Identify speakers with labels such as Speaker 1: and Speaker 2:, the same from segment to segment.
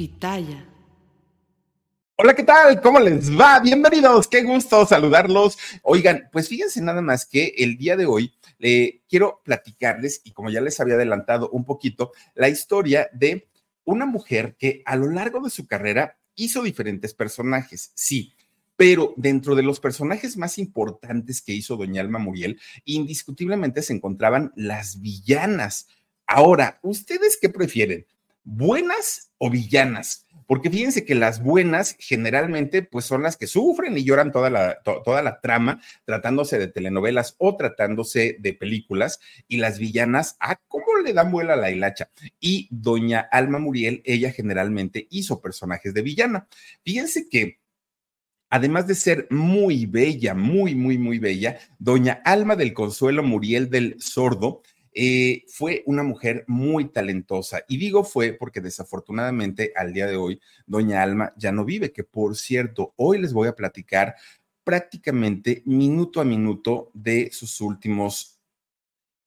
Speaker 1: Pitaya.
Speaker 2: Hola, ¿qué tal? ¿Cómo les va? Bienvenidos, qué gusto saludarlos. Oigan, pues fíjense nada más que el día de hoy eh, quiero platicarles, y como ya les había adelantado un poquito, la historia de una mujer que a lo largo de su carrera hizo diferentes personajes, sí, pero dentro de los personajes más importantes que hizo Doña Alma Muriel, indiscutiblemente se encontraban las villanas. Ahora, ¿ustedes qué prefieren? ¿Buenas o villanas? Porque fíjense que las buenas generalmente pues son las que sufren y lloran toda la, toda la trama tratándose de telenovelas o tratándose de películas y las villanas, ah, ¿cómo le dan vuela a la hilacha? Y doña Alma Muriel, ella generalmente hizo personajes de villana. Fíjense que además de ser muy bella, muy, muy, muy bella, doña Alma del Consuelo Muriel del Sordo, eh, fue una mujer muy talentosa. Y digo fue porque desafortunadamente al día de hoy, doña Alma ya no vive, que por cierto, hoy les voy a platicar prácticamente minuto a minuto de sus últimos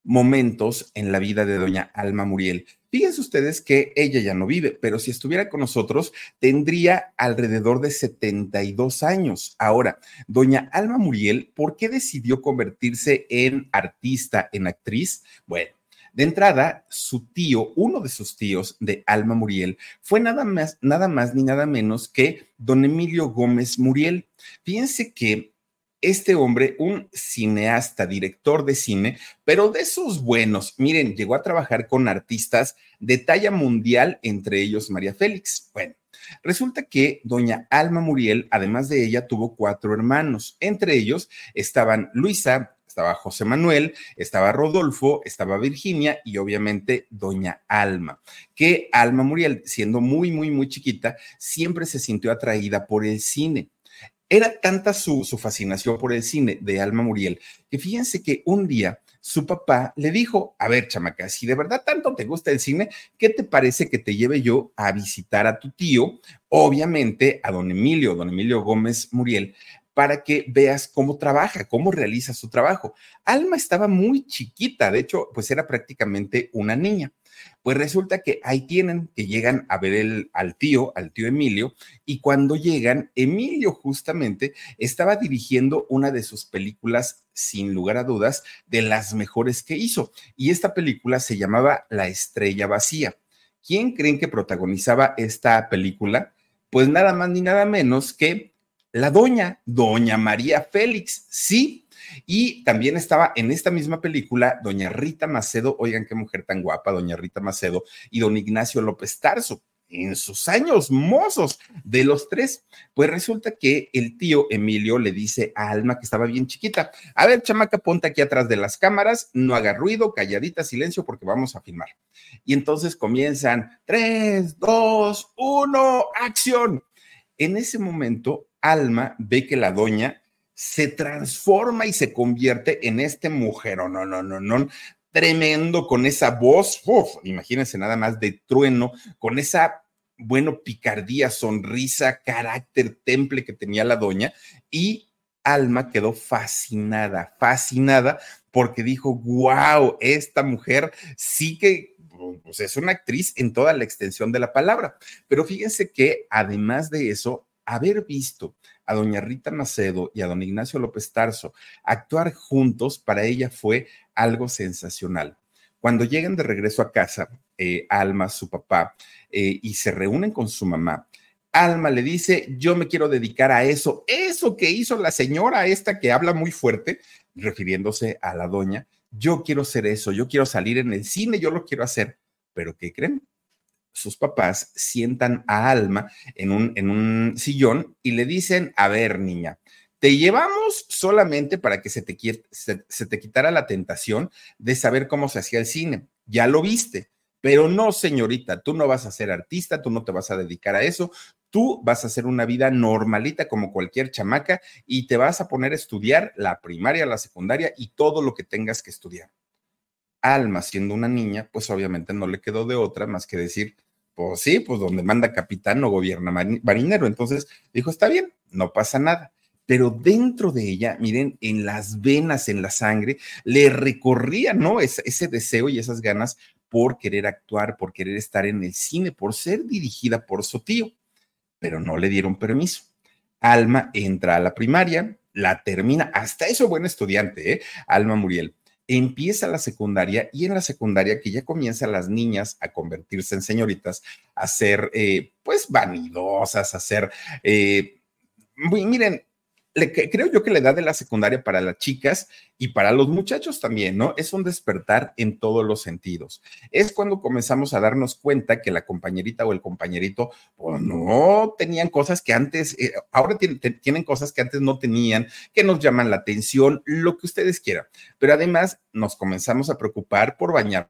Speaker 2: momentos en la vida de doña Alma Muriel. Fíjense ustedes que ella ya no vive, pero si estuviera con nosotros tendría alrededor de 72 años. Ahora, doña Alma Muriel, ¿por qué decidió convertirse en artista, en actriz? Bueno. De entrada, su tío, uno de sus tíos de Alma Muriel, fue nada más, nada más ni nada menos que don Emilio Gómez Muriel. Fíjense que este hombre, un cineasta, director de cine, pero de esos buenos. Miren, llegó a trabajar con artistas de talla mundial, entre ellos María Félix. Bueno, resulta que doña Alma Muriel, además de ella, tuvo cuatro hermanos. Entre ellos estaban Luisa, estaba José Manuel, estaba Rodolfo, estaba Virginia y obviamente doña Alma, que Alma Muriel, siendo muy, muy, muy chiquita, siempre se sintió atraída por el cine. Era tanta su, fascinación por el cine de Alma Muriel que fíjense que un día su papá le dijo, a ver, chamaca, si de verdad tanto te gusta el cine, ¿qué te parece que te lleve yo a visitar a tu tío, obviamente a don Emilio, don Emilio Gómez Muriel, para que veas cómo trabaja, cómo realiza su trabajo? Alma estaba muy chiquita, de hecho, pues era prácticamente una niña. Pues resulta que ahí tienen que llegan a ver el, al tío, al tío Emilio, y cuando llegan, Emilio justamente estaba dirigiendo una de sus películas, sin lugar a dudas, de las mejores que hizo. Y esta película se llamaba La estrella vacía. ¿Quién creen que protagonizaba esta película? Pues nada más ni nada menos que la doña, doña María Félix. Sí, y también estaba en esta misma película doña Rita Macedo, oigan qué mujer tan guapa, doña Rita Macedo, y don Ignacio López Tarso en sus años mozos de los tres. Pues resulta que el tío Emilio le dice a Alma que estaba bien chiquita, a ver, chamaca, ponte aquí atrás de las cámaras, no haga ruido, calladita, silencio, porque vamos a filmar. Y entonces comienzan, tres, dos, uno, acción. En ese momento, Alma ve que la doña se transforma y se convierte en este mujer, no, no, no, no, tremendo con esa voz, imagínense nada más de trueno, con esa, bueno, picardía, sonrisa, carácter, temple que tenía la doña y Alma quedó fascinada, fascinada porque dijo, wow, esta mujer sí que pues es una actriz en toda la extensión de la palabra. Pero fíjense que además de eso, haber visto a doña Rita Macedo y a don Ignacio López Tarso actuar juntos para ella fue algo sensacional. Cuando llegan de regreso a casa, eh, Alma, su papá, eh, y se reúnen con su mamá, Alma le dice, yo me quiero dedicar a eso, eso que hizo la señora esta que habla muy fuerte, refiriéndose a la doña, yo quiero ser eso, yo quiero salir en el cine, yo lo quiero hacer, pero ¿qué creen? Sus papás sientan a Alma en un, en un sillón y le dicen, a ver, niña, te llevamos solamente para que se te, se te quitara la tentación de saber cómo se hacía el cine. Ya lo viste, pero no, señorita, tú no vas a ser artista, tú no te vas a dedicar a eso, tú vas a hacer una vida normalita como cualquier chamaca y te vas a poner a estudiar la primaria, la secundaria y todo lo que tengas que estudiar. Alma, siendo una niña, pues obviamente no le quedó de otra más que decir, pues sí, pues donde manda capitán no gobierna marinero. Entonces dijo, está bien, no pasa nada. Pero dentro de ella, miren, en las venas, en la sangre, le recorría, ¿no? ese deseo y esas ganas por querer actuar, por querer estar en el cine, por ser dirigida por su tío, pero no le dieron permiso. Alma entra a la primaria, la termina, hasta eso buen estudiante, ¿eh? Alma Muriel. Empieza la secundaria y en la secundaria que ya comienzan las niñas a convertirse en señoritas, a ser eh, pues vanidosas, a ser, eh, miren, creo yo que la edad de la secundaria para las chicas y para los muchachos también, ¿no? Es un despertar en todos los sentidos. Es cuando comenzamos a darnos cuenta que la compañerita o el compañerito, pues no tenían cosas que antes, eh, ahora tienen, tienen cosas que antes no tenían, que nos llaman la atención, lo que ustedes quieran. Pero además nos comenzamos a preocupar por bañar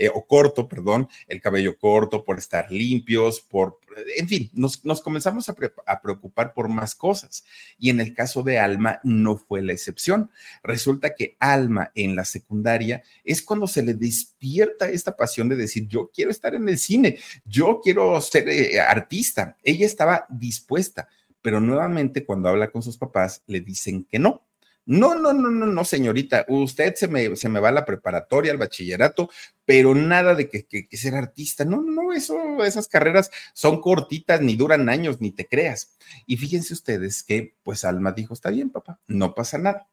Speaker 2: Eh, o corto, perdón, el cabello corto, por estar limpios, por, en fin, nos, comenzamos a, a, preocupar por más cosas. Y en el caso de Alma no fue la excepción. Resulta que Alma en la secundaria es cuando se le despierta esta pasión de decir, yo quiero estar en el cine, yo quiero ser eh, artista. Ella estaba dispuesta, pero nuevamente cuando habla con sus papás le dicen que no no, no, no, no, no, señorita, usted se me, se me va a la preparatoria, al bachillerato, pero nada de que, que, ser artista. No, no, eso, esas carreras son cortitas, ni duran años, ni te creas. Y fíjense ustedes que, pues Alma dijo, está bien, papá, no pasa nada.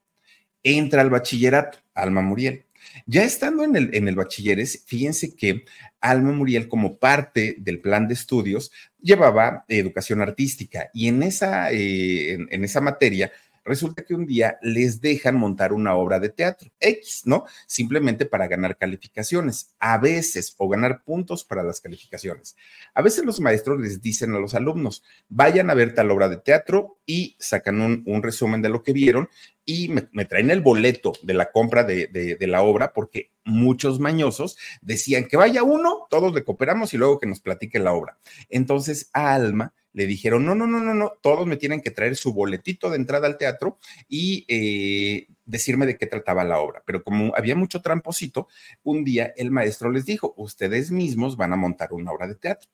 Speaker 2: Entra al bachillerato, Alma Muriel. Ya estando en el, en el bachilleres, fíjense que Alma Muriel, como parte del plan de estudios, llevaba educación artística y en esa, eh, en esa materia resulta que un día les dejan montar una obra de teatro X, ¿no? Simplemente para ganar calificaciones, a veces, o ganar puntos para las calificaciones. A veces los maestros les dicen a los alumnos, vayan a ver tal obra de teatro y sacan un, resumen de lo que vieron y me, traen el boleto de la compra de, de, la obra porque muchos mañosos decían que vaya uno, todos le cooperamos y luego que nos platique la obra. Entonces a Alma le dijeron, no, no, no, no, no, todos me tienen que traer su boletito de entrada al teatro y eh, decirme de qué trataba la obra. Pero como había mucho tramposito, un día el maestro les dijo, ustedes mismos van a montar una obra de teatro.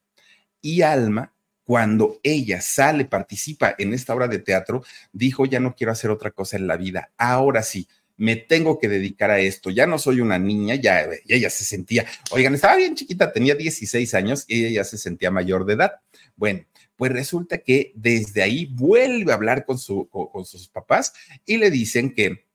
Speaker 2: Y Alma, cuando ella sale, participa en esta obra de teatro, dijo, ya no quiero hacer otra cosa en la vida, ahora sí. Me tengo que dedicar a esto. Ya no soy una niña, ya ella se sentía, oigan, estaba bien chiquita, tenía 16 años y ella ya se sentía mayor de edad. Bueno, pues resulta que desde ahí vuelve a hablar con, su, con, sus papás y le dicen que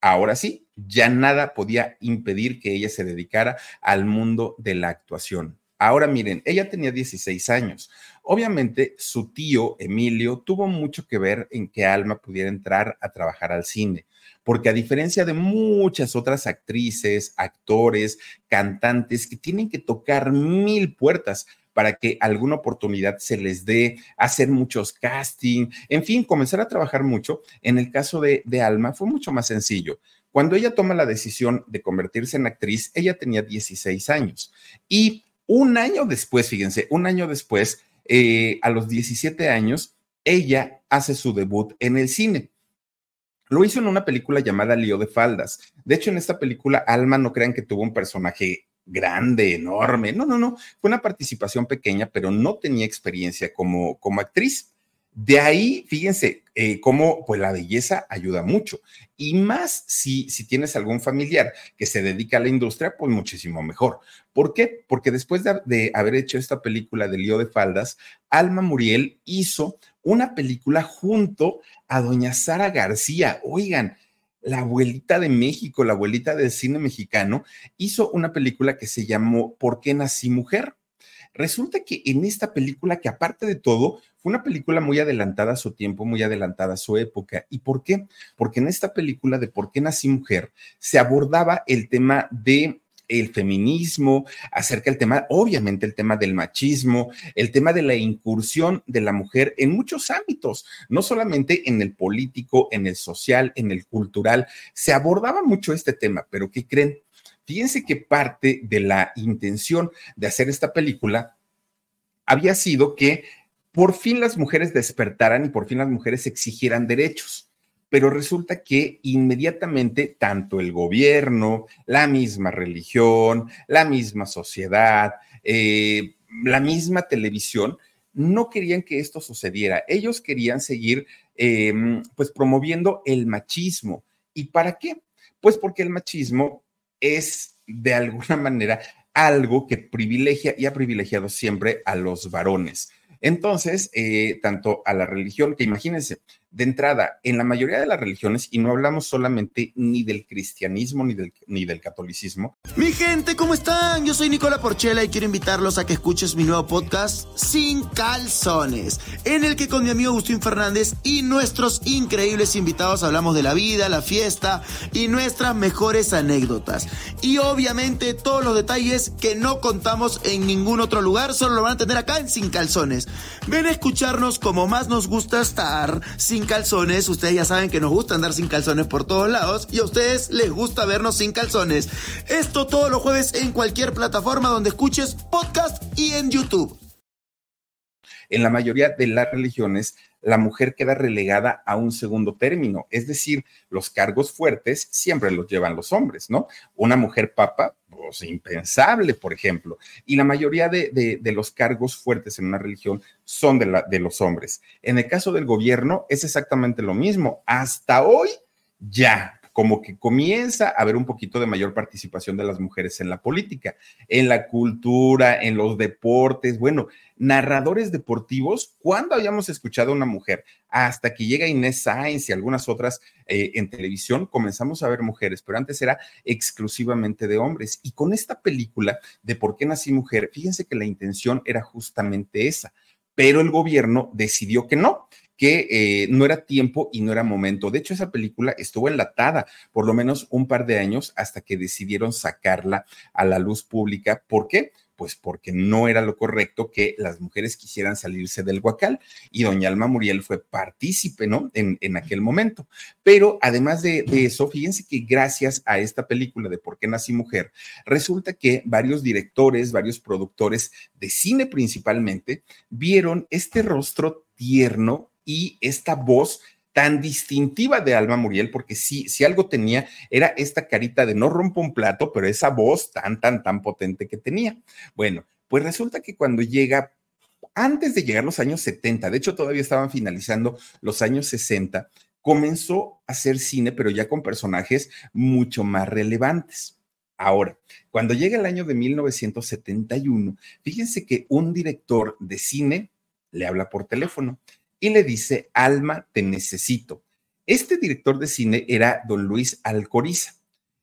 Speaker 2: ahora sí, ya nada podía impedir que ella se dedicara al mundo de la actuación. Ahora miren, ella tenía 16 años. Obviamente su tío Emilio tuvo mucho que ver en que Alma pudiera entrar a trabajar al cine, porque a diferencia de muchas otras actrices, actores, cantantes que tienen que tocar mil puertas para que alguna oportunidad se les dé, hacer muchos casting, en fin, comenzar a trabajar mucho. En el caso de, Alma fue mucho más sencillo. Cuando ella toma la decisión de convertirse en actriz, ella tenía 16 años y un año después, fíjense, un año después, eh, a los 17 años, ella hace su debut en el cine. Lo hizo en una película llamada Lío de Faldas. De hecho, en esta película, Alma no crean que tuvo un personaje grande, enorme. No, no, no. Fue una participación pequeña, pero no tenía experiencia como, como actriz. De ahí, fíjense eh, cómo pues la belleza ayuda mucho. Y más si, si tienes algún familiar que se dedica a la industria, pues muchísimo mejor. ¿Por qué? Porque después de, de haber hecho esta película de lío de faldas, Alma Muriel hizo una película junto a doña Sara García. Oigan, la abuelita de México, la abuelita del cine mexicano, hizo una película que se llamó ¿Por qué nací mujer? Resulta que en esta película, que aparte de todo, fue una película muy adelantada a su tiempo, muy adelantada a su época. ¿Y por qué? Porque en esta película de ¿Por qué nací mujer? se abordaba el tema de el feminismo, acerca del tema, obviamente el tema del machismo, el tema de la incursión de la mujer en muchos ámbitos, no solamente en el político, en el social, en el cultural, se abordaba mucho este tema, pero ¿qué creen? Fíjense que parte de la intención de hacer esta película había sido que por fin las mujeres despertaran y por fin las mujeres exigieran derechos pero resulta que inmediatamente tanto el gobierno, la misma religión, la misma sociedad, eh, la misma televisión, no querían que esto sucediera. Ellos querían seguir em, pues promoviendo el machismo. ¿Y para qué? Pues porque el machismo es de alguna manera algo que privilegia y ha privilegiado siempre a los varones. Entonces, eh, tanto a la religión, que imagínense, de entrada, en la mayoría de las religiones, y no hablamos solamente ni del cristianismo ni del, ni del catolicismo.
Speaker 1: Mi gente, ¿cómo están? Yo soy Nicola Porchela y quiero invitarlos a que escuches mi nuevo podcast Sin Calzones, en el que con mi amigo Agustín Fernández y nuestros increíbles invitados hablamos de la vida, la fiesta y nuestras mejores anécdotas. Y obviamente todos los detalles que no contamos en ningún otro lugar, solo lo van a tener acá en Sin Calzones. Ven a escucharnos como más nos gusta estar, sin calzones. Ustedes ya saben que nos gusta andar sin calzones por todos lados y a ustedes les gusta vernos sin calzones. Esto todos los jueves en cualquier plataforma donde escuches podcast y en YouTube.
Speaker 2: En la mayoría de las religiones, la mujer queda relegada a un segundo término, es decir, los cargos fuertes siempre los llevan los hombres, ¿no? Una mujer papa impensable, por ejemplo. Y la mayoría de, los cargos fuertes en una religión son de, de los hombres. En el caso del gobierno es exactamente lo mismo. Hasta hoy ya, como que comienza a haber un poquito de mayor participación de las mujeres en la política, en la cultura, en los deportes. Bueno, narradores deportivos, ¿cuándo habíamos escuchado a una mujer? Hasta que llega Inés Sainz y algunas otras eh, en televisión, comenzamos a ver mujeres, pero antes era exclusivamente de hombres. Y con esta película de ¿Por qué nací mujer? Fíjense que la intención era justamente esa, pero el gobierno decidió que no que eh, no era tiempo y no era momento. De hecho, esa película estuvo enlatada por lo menos un par de años hasta que decidieron sacarla a la luz pública. ¿Por qué? Pues porque no era lo correcto que las mujeres quisieran salirse del huacal y doña Alma Muriel fue partícipe, ¿no? En, aquel momento. Pero además de, de, eso, fíjense que gracias a esta película de ¿Por qué nací mujer? Resulta que varios directores, varios productores de cine principalmente, vieron este rostro tierno y esta voz tan distintiva de Alma Muriel, porque sí, si algo tenía, era esta carita de no rompo un plato, pero esa voz tan, tan, tan potente que tenía. Bueno, pues resulta que cuando llega, antes de llegar los años 70, de hecho todavía estaban finalizando los años 60, comenzó a hacer cine, pero ya con personajes mucho más relevantes. Ahora, cuando llega el año de 1971, fíjense que un director de cine le habla por teléfono y le dice, Alma, te necesito. Este director de cine era don Luis Alcoriza.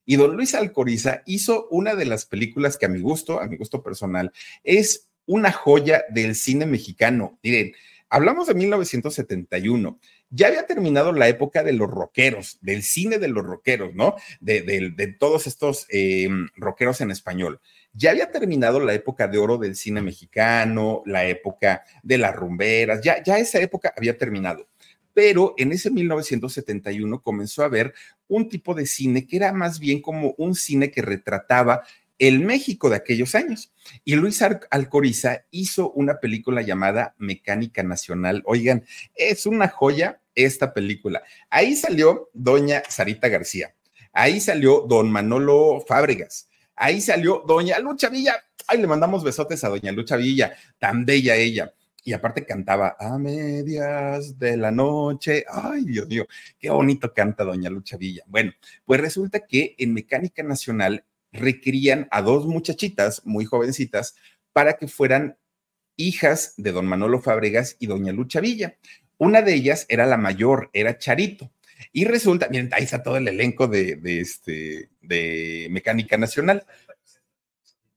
Speaker 2: Y don Luis Alcoriza hizo una de las películas que a mi gusto, a mi gusto personal, es una joya del cine mexicano. Miren, hablamos de 1971. Ya había terminado la época de los rockeros, del cine de los rockeros, ¿no? De, todos estos eh, rockeros en español ya había terminado la época de oro del cine mexicano, la época de las rumberas, ya, ya esa época había terminado. Pero en ese 1971 comenzó a haber un tipo de cine que era más bien como un cine que retrataba el México de aquellos años. Y Luis Alcoriza hizo una película llamada Mecánica Nacional. Oigan, es una joya esta película. Ahí salió doña Sarita García. Ahí salió don Manolo Fábregas. Ahí salió Doña Lucha Villa. Ay, le mandamos besotes a Doña Lucha Villa, tan bella ella. Y aparte cantaba a medias de la noche. Ay, Dios mío, qué bonito canta Doña Lucha Villa. Bueno, pues resulta que en Mecánica Nacional requerían a dos muchachitas muy jovencitas para que fueran hijas de don Manolo Fábregas y doña Lucha Villa. Una de ellas era la mayor, era Charito. Y resulta, miren, ahí está todo el elenco de, este, de Mecánica Nacional.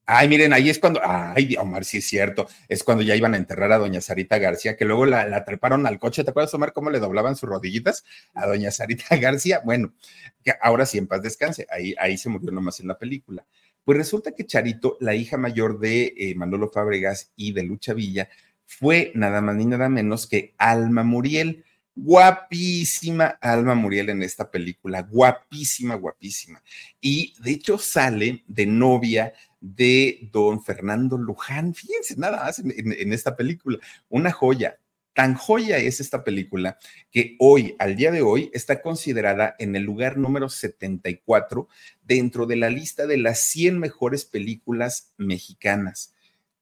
Speaker 2: Ay, miren, ahí es cuando, ay, Omar, sí es cierto, es cuando ya iban a enterrar a doña Sarita García, que luego la, treparon al coche, ¿te acuerdas, Omar, cómo le doblaban sus rodillitas a doña Sarita García? Bueno, que ahora sí en paz descanse, ahí, ahí se murió nomás en la película. Pues resulta que Charito, la hija mayor de eh, Manolo Fábregas y de Lucha Villa, fue nada más ni nada menos que Alma Muriel guapísima Alma Muriel en esta película, guapísima, guapísima. Y de hecho sale de novia de don Fernando Luján, fíjense nada más en, esta película, una joya. Tan joya es esta película que hoy, al día de hoy, está considerada en el lugar número 74 dentro de la lista de las 100 mejores películas mexicanas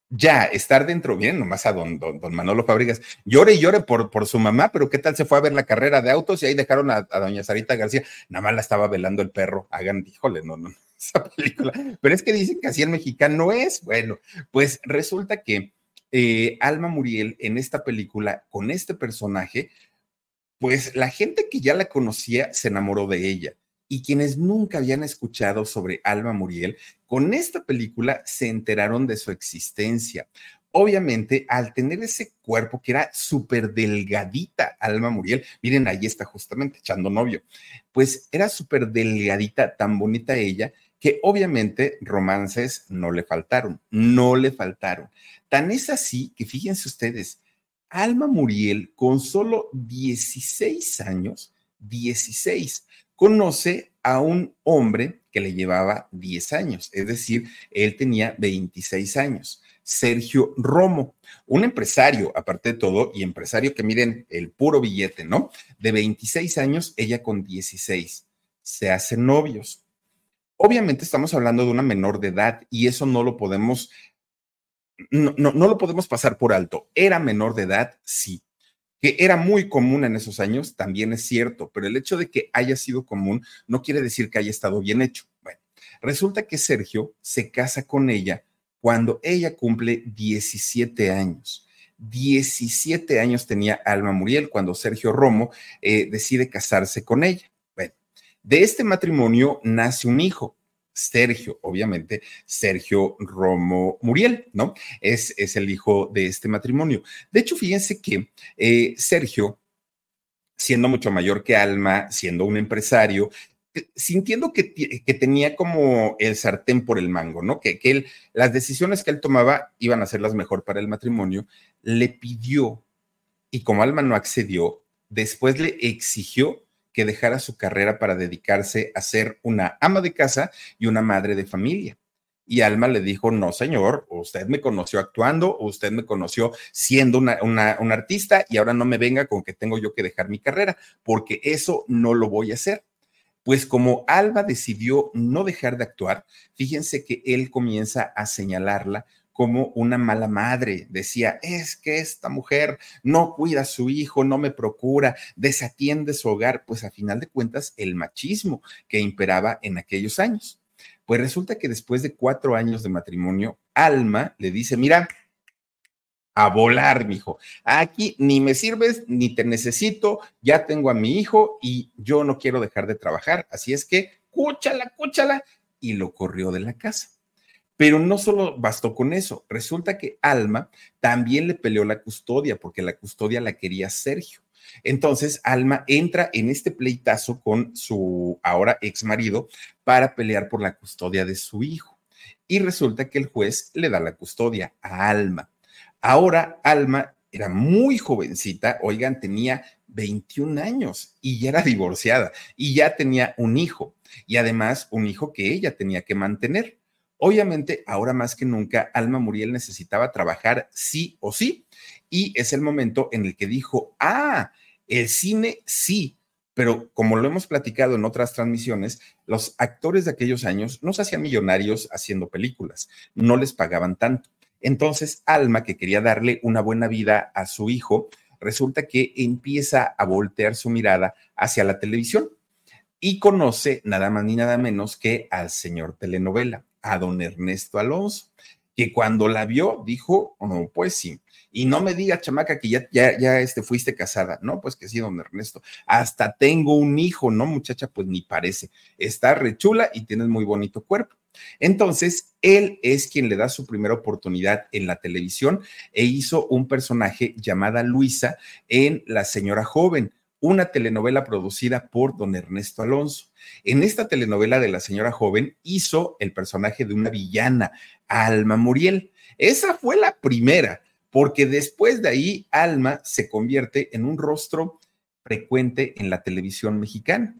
Speaker 2: ya estar dentro, bien, nomás a don, don, don, Manolo Fábricas, llore y llore por, por su mamá, pero ¿qué tal se fue a ver la carrera de autos y ahí dejaron a, a doña Sarita García? Nada más la estaba velando el perro, hagan, híjole, no, no, esa película. Pero es que dicen que así el mexicano no es. Bueno, pues resulta que eh, Alma Muriel en esta película, con este personaje, pues la gente que ya la conocía se enamoró de ella. Y quienes nunca habían escuchado sobre Alma Muriel, con esta película se enteraron de su existencia. Obviamente, al tener ese cuerpo que era súper delgadita, Alma Muriel, miren, ahí está justamente echando novio, pues era súper delgadita, tan bonita ella, que obviamente romances no le faltaron, no le faltaron. Tan es así que fíjense ustedes, Alma Muriel con solo 16 años, 16, conoce a un hombre que le llevaba 10 años, es decir, él tenía 26 años. Sergio Romo, un empresario, aparte de todo, y empresario que miren el puro billete, ¿no? De 26 años, ella con 16. Se hacen novios. Obviamente estamos hablando de una menor de edad y eso no lo podemos, no, no, no lo podemos pasar por alto. Era menor de edad, sí. Que era muy común en esos años, también es cierto, pero el hecho de que haya sido común no quiere decir que haya estado bien hecho. Bueno, resulta que Sergio se casa con ella cuando ella cumple 17 años. 17 años tenía Alma Muriel cuando Sergio Romo eh, decide casarse con ella. Bueno, de este matrimonio nace un hijo, Sergio, obviamente, Sergio Romo Muriel, ¿no? Es, es el hijo de este matrimonio. De hecho, fíjense que eh, Sergio, siendo mucho mayor que Alma, siendo un empresario, eh, sintiendo que, que, tenía como el sartén por el mango, ¿no? Que, que él, las decisiones que él tomaba iban a ser las mejor para el matrimonio, le pidió, y como Alma no accedió, después le exigió que dejara su carrera para dedicarse a ser una ama de casa y una madre de familia. Y Alma le dijo, no, señor, usted me conoció actuando, usted me conoció siendo una, una, una, artista y ahora no me venga con que tengo yo que dejar mi carrera, porque eso no lo voy a hacer. Pues como Alma decidió no dejar de actuar, fíjense que él comienza a señalarla como una mala madre. Decía, es que esta mujer no cuida a su hijo, no me procura, desatiende su hogar. Pues a final de cuentas, el machismo que imperaba en aquellos años. Pues resulta que después de cuatro años de matrimonio, Alma le dice, mira, a volar, mijo. Aquí ni me sirves, ni te necesito, ya tengo a mi hijo y yo no quiero dejar de trabajar. Así es que, cúchala, cúchala. Y lo corrió de la casa. Pero no solo bastó con eso, resulta que Alma también le peleó la custodia porque la custodia la quería Sergio. Entonces, Alma entra en este pleitazo con su ahora ex marido para pelear por la custodia de su hijo. Y resulta que el juez le da la custodia a Alma. Ahora, Alma era muy jovencita, oigan, tenía 21 años y ya era divorciada y ya tenía un hijo y además un hijo que ella tenía que mantener. Obviamente, ahora más que nunca, Alma Muriel necesitaba trabajar sí o sí, y es el momento en el que dijo, ah, el cine sí, pero como lo hemos platicado en otras transmisiones, los actores de aquellos años no se hacían millonarios haciendo películas, no les pagaban tanto. Entonces, Alma, que quería darle una buena vida a su hijo, resulta que empieza a voltear su mirada hacia la televisión y conoce nada más ni nada menos que al señor telenovela, a don Ernesto Alonso, que cuando la vio dijo, oh, pues sí, y no me diga, chamaca, que ya, ya, ya este, fuiste casada. No, pues que sí, don Ernesto. Hasta tengo un hijo, ¿no, muchacha? Pues ni parece. Está rechula y tienes muy bonito cuerpo. Entonces, él es quien le da su primera oportunidad en la televisión e hizo un personaje llamada Luisa en La Señora Joven, una telenovela producida por don Ernesto Alonso. En esta telenovela de la señora joven hizo el personaje de una villana, Alma Muriel. Esa fue la primera, porque después de ahí Alma se convierte en un rostro frecuente en la televisión mexicana.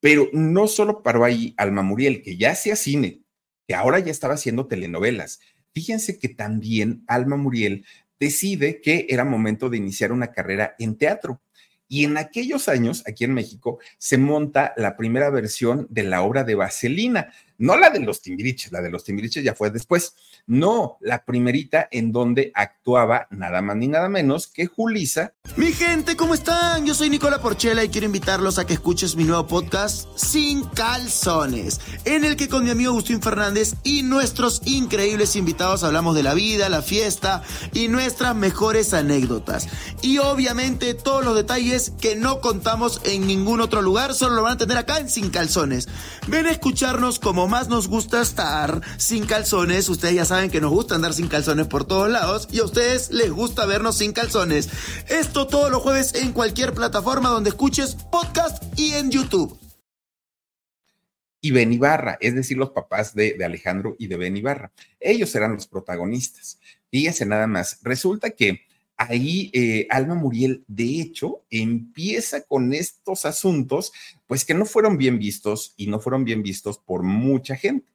Speaker 2: Pero no solo paró ahí Alma Muriel, que ya hacía cine, que ahora ya estaba haciendo telenovelas. Fíjense que también Alma Muriel decide que era momento de iniciar una carrera en teatro y en aquellos años, aquí en México, se monta la primera versión de la obra de Vaselina. No la de los Timbiriches, la de los Timbiriches ya fue después. No, la primerita en donde actuaba nada más ni nada menos que Julisa.
Speaker 1: Mi gente, ¿cómo están? Yo soy Nicola Porchela y quiero invitarlos a que escuches mi nuevo podcast Sin Calzones, en el que con mi amigo Agustín Fernández y nuestros increíbles invitados hablamos de la vida, la fiesta y nuestras mejores anécdotas. Y obviamente todos los detalles que no contamos en ningún otro lugar, solo lo van a tener acá en Sin Calzones. Ven a escucharnos como más nos gusta estar sin calzones. Ustedes ya saben que nos gusta andar sin calzones por todos lados y a ustedes les gusta vernos sin calzones. Esto todos los jueves en cualquier plataforma donde escuches podcast y en YouTube.
Speaker 2: Y Ben Ibarra, es decir, los papás de, Alejandro y de Ben Ibarra. Ellos eran los protagonistas. Fíjense nada más. Resulta que ahí eh, Alma Muriel, de hecho, empieza con estos asuntos, pues que no fueron bien vistos y no fueron bien vistos por mucha gente,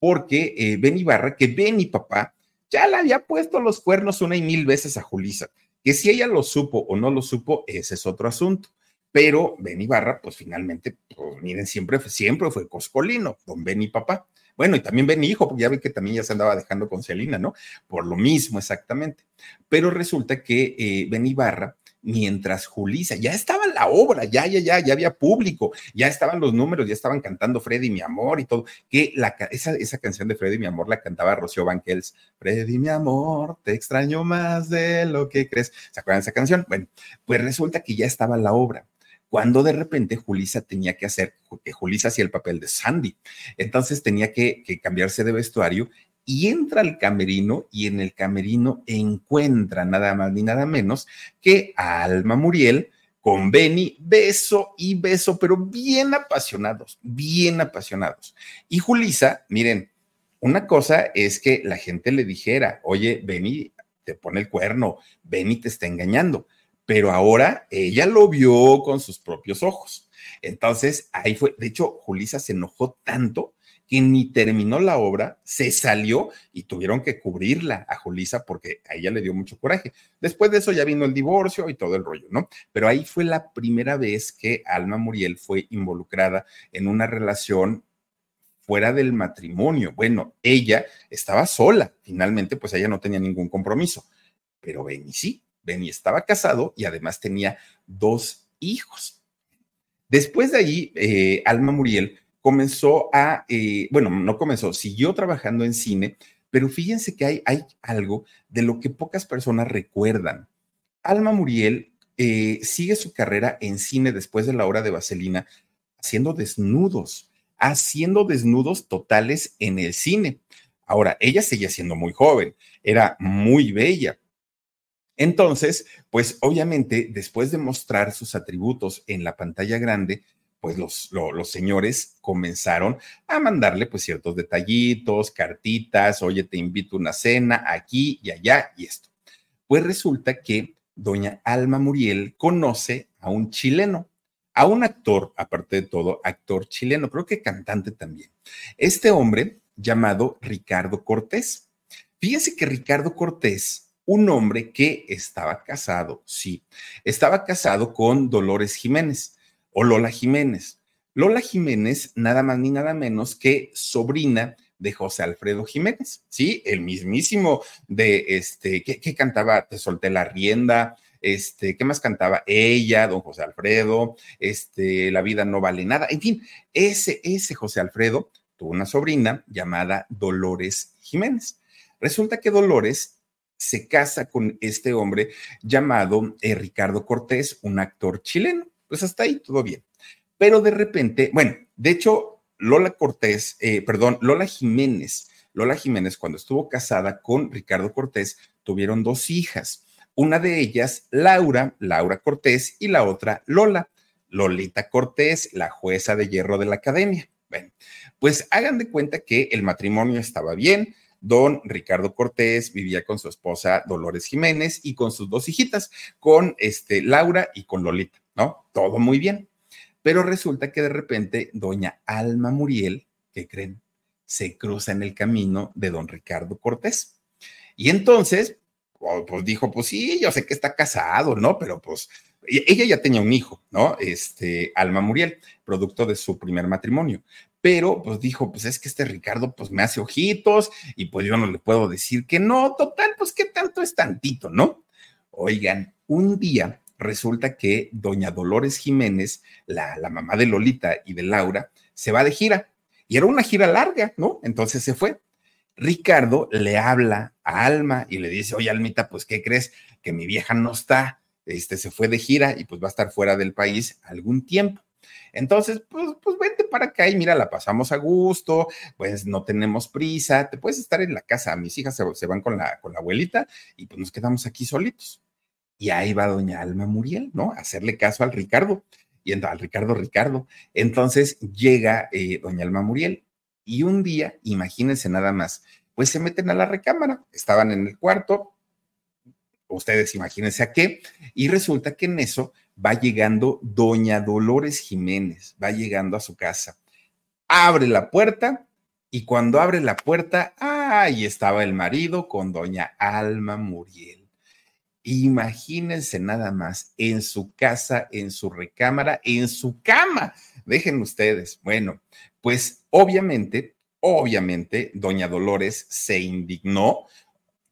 Speaker 2: porque eh, Ben Ibarra, que Ben y papá, ya le había puesto los cuernos una y mil veces a Julisa, que si ella lo supo o no lo supo, ese es otro asunto. Pero Ben Ibarra, pues finalmente, pues miren, siempre, siempre fue coscolino, don Ben y papá. Bueno, y también ven hijo, porque ya ve que también ya se andaba dejando con Celina, ¿no? Por lo mismo exactamente. Pero resulta que eh, Ben Ibarra, mientras Julisa, ya estaba la obra, ya, ya, ya, ya había público, ya estaban los números, ya estaban cantando Freddy, mi amor y todo, que la, esa, esa canción de Freddy, mi amor, la cantaba Rocío Banquels, Freddy, mi amor, te extraño más de lo que crees. ¿Se acuerdan de esa canción? Bueno, pues resulta que ya estaba la obra cuando de repente Julisa tenía que hacer, que Julisa hacía el papel de Sandy, entonces tenía que, cambiarse de vestuario y entra al camerino y en el camerino encuentra nada más ni nada menos que a Alma Muriel con Benny, beso y beso, pero bien apasionados, bien apasionados. Y Julisa, miren, una cosa es que la gente le dijera, oye, Benny te pone el cuerno, Benny te está engañando pero ahora ella lo vio con sus propios ojos. Entonces, ahí fue, de hecho, Julisa se enojó tanto que ni terminó la obra, se salió y tuvieron que cubrirla a Julisa porque a ella le dio mucho coraje. Después de eso ya vino el divorcio y todo el rollo, ¿no? Pero ahí fue la primera vez que Alma Muriel fue involucrada en una relación fuera del matrimonio. Bueno, ella estaba sola, finalmente pues ella no tenía ningún compromiso, pero Benny sí, Benny estaba casado y además tenía dos hijos. Después de allí, eh, Alma Muriel comenzó a, eh, bueno, no comenzó, siguió trabajando en cine, pero fíjense que hay, hay algo de lo que pocas personas recuerdan. Alma Muriel eh, sigue su carrera en cine después de la obra de Vaselina, haciendo desnudos, haciendo desnudos totales en el cine. Ahora, ella seguía siendo muy joven, era muy bella, entonces, pues obviamente, después de mostrar sus atributos en la pantalla grande, pues los, señores comenzaron a mandarle pues ciertos detallitos, cartitas, oye, te invito a una cena aquí y allá y esto. Pues resulta que doña Alma Muriel conoce a un chileno, a un actor, aparte de todo, actor chileno, creo que cantante también. Este hombre llamado Ricardo Cortés. Fíjense que Ricardo Cortés un hombre que estaba casado, sí, estaba casado con Dolores Jiménez o Lola Jiménez. Lola Jiménez, nada más ni nada menos que sobrina de José Alfredo Jiménez, sí, el mismísimo de este, que, cantaba Te solté la rienda, este, ¿qué más cantaba? Ella, don José Alfredo, este, La vida no vale nada, en fin, ese, ese José Alfredo tuvo una sobrina llamada Dolores Jiménez. Resulta que Dolores se casa con este hombre llamado eh, Ricardo Cortés, un actor chileno. Pues hasta ahí todo bien. Pero de repente, bueno, de hecho, Lola Cortés, eh, perdón, Lola Jiménez, Lola Jiménez cuando estuvo casada con Ricardo Cortés, tuvieron dos hijas. Una de ellas, Laura, Laura Cortés, y la otra, Lola, Lolita Cortés, la jueza de hierro de la academia. Bueno, pues hagan de cuenta que el matrimonio estaba bien, don Ricardo Cortés vivía con su esposa Dolores Jiménez y con sus dos hijitas, con este, Laura y con Lolita, ¿no? Todo muy bien. Pero resulta que de repente doña Alma Muriel, ¿qué creen? Se cruza en el camino de don Ricardo Cortés. Y entonces, pues dijo, pues sí, yo sé que está casado, ¿no? Pero pues ella ya tenía un hijo, ¿no? Este, Alma Muriel, producto de su primer matrimonio pero pues dijo, pues es que este Ricardo pues me hace ojitos y pues yo no le puedo decir que no, total, pues qué tanto es tantito, ¿no? Oigan, un día resulta que doña Dolores Jiménez, la, la mamá de Lolita y de Laura, se va de gira y era una gira larga, ¿no? Entonces se fue. Ricardo le habla a Alma y le dice, oye, Almita, pues, ¿qué crees? Que mi vieja no está, este, se fue de gira y pues va a estar fuera del país algún tiempo. Entonces, pues, pues vente para acá y mira, la pasamos a gusto, pues no tenemos prisa, te puedes estar en la casa, mis hijas se, van con la, con la abuelita y pues nos quedamos aquí solitos. Y ahí va doña Alma Muriel, ¿no? A hacerle caso al Ricardo y al Ricardo Ricardo. Entonces llega eh, doña Alma Muriel y un día, imagínense nada más, pues se meten a la recámara, estaban en el cuarto, ustedes imagínense a qué, y resulta que en eso va llegando doña Dolores Jiménez, va llegando a su casa, abre la puerta y cuando abre la puerta, ahí estaba el marido con doña Alma Muriel. Imagínense nada más, en su casa, en su recámara, en su cama. Dejen ustedes. Bueno, pues obviamente, obviamente, doña Dolores se indignó,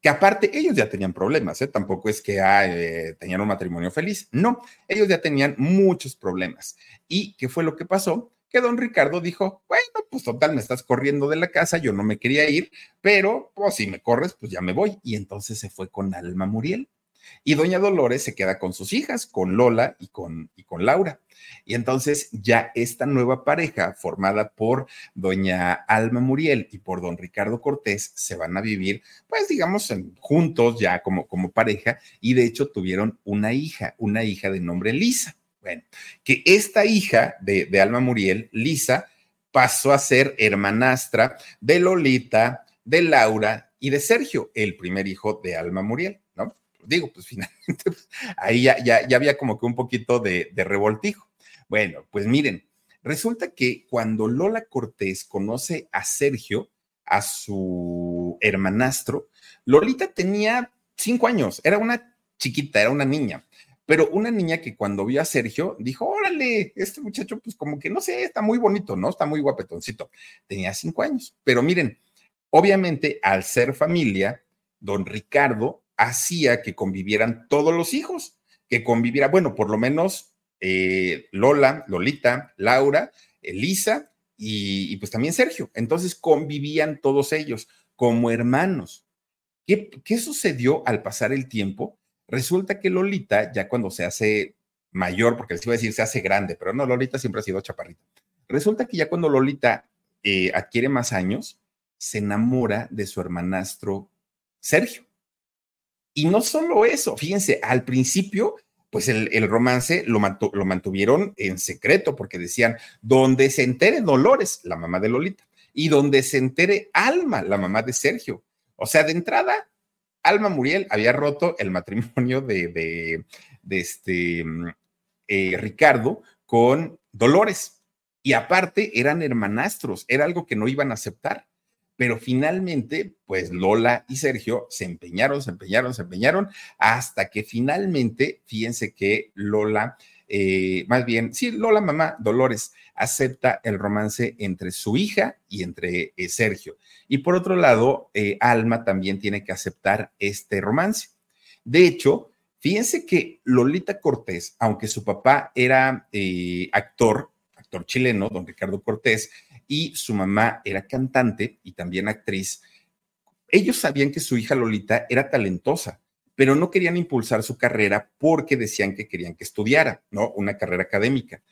Speaker 2: que aparte ellos ya tenían problemas, ¿eh? tampoco es que ah, eh, tenían un matrimonio feliz, no, ellos ya tenían muchos problemas. ¿Y qué fue lo que pasó? Que don Ricardo dijo, bueno, pues total, me estás corriendo de la casa, yo no me quería ir, pero pues si me corres, pues ya me voy. Y entonces se fue con Alma Muriel. Y doña Dolores se queda con sus hijas, con Lola y con, y con Laura. Y entonces ya esta nueva pareja formada por doña Alma Muriel y por don Ricardo Cortés se van a vivir, pues digamos, juntos ya como, como pareja y de hecho tuvieron una hija, una hija de nombre Lisa. Bueno, que esta hija de, de Alma Muriel, Lisa, pasó a ser hermanastra de Lolita, de Laura y de Sergio, el primer hijo de Alma Muriel digo, pues finalmente pues, ahí ya, ya, había como que un poquito de, de revoltijo. Bueno, pues miren, resulta que cuando Lola Cortés conoce a Sergio, a su hermanastro, Lolita tenía cinco años, era una chiquita, era una niña, pero una niña que cuando vio a Sergio dijo, órale, este muchacho pues como que no sé, está muy bonito, ¿no? Está muy guapetoncito. Tenía cinco años, pero miren, obviamente al ser familia, don Ricardo hacía que convivieran todos los hijos, que conviviera, bueno, por lo menos eh, Lola, Lolita, Laura, Elisa y, pues también Sergio. Entonces convivían todos ellos como hermanos. ¿Qué, ¿Qué sucedió al pasar el tiempo? Resulta que Lolita, ya cuando se hace mayor, porque les iba a decir se hace grande, pero no, Lolita siempre ha sido chaparrita. Resulta que ya cuando Lolita eh, adquiere más años, se enamora de su hermanastro Sergio. Y no solo eso, fíjense, al principio, pues el, romance lo, lo mantuvieron en secreto porque decían, donde se entere Dolores, la mamá de Lolita, y donde se entere Alma, la mamá de Sergio. O sea, de entrada, Alma Muriel había roto el matrimonio de, este eh, Ricardo con Dolores. Y aparte eran hermanastros, era algo que no iban a aceptar. Pero finalmente, pues Lola y Sergio se empeñaron, se empeñaron, se empeñaron, hasta que finalmente, fíjense que Lola, eh, más bien, sí, Lola mamá, Dolores, acepta el romance entre su hija y entre eh, Sergio. Y por otro lado, eh, Alma también tiene que aceptar este romance. De hecho, fíjense que Lolita Cortés, aunque su papá era actor, actor chileno, don Ricardo Cortés, y su mamá era cantante y también actriz. Ellos sabían que su hija Lolita era talentosa, pero no querían impulsar su carrera porque decían que querían que estudiara, ¿no? Una carrera académica.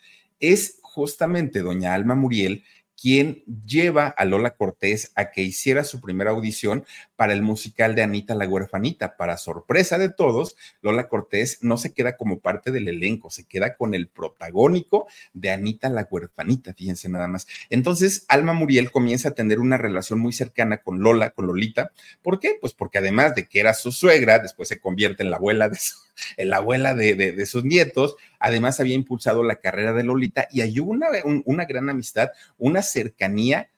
Speaker 2: Es justamente doña Alma Muriel quien lleva a Lola Cortés a que hiciera su primera audición para el musical de Anita la huerfanita. Para sorpresa de todos, Lola Cortés no se queda como parte del elenco, se queda con el protagónico de Anita la huerfanita, fíjense nada más. Entonces, Alma Muriel comienza a tener una relación muy cercana con Lola, con Lolita. ¿Por qué? Pues porque además de que era su suegra, después se convierte en la abuela de su, en la abuela de, sus nietos, además había impulsado la carrera de Lolita y hay una, una gran amistad, una cercanía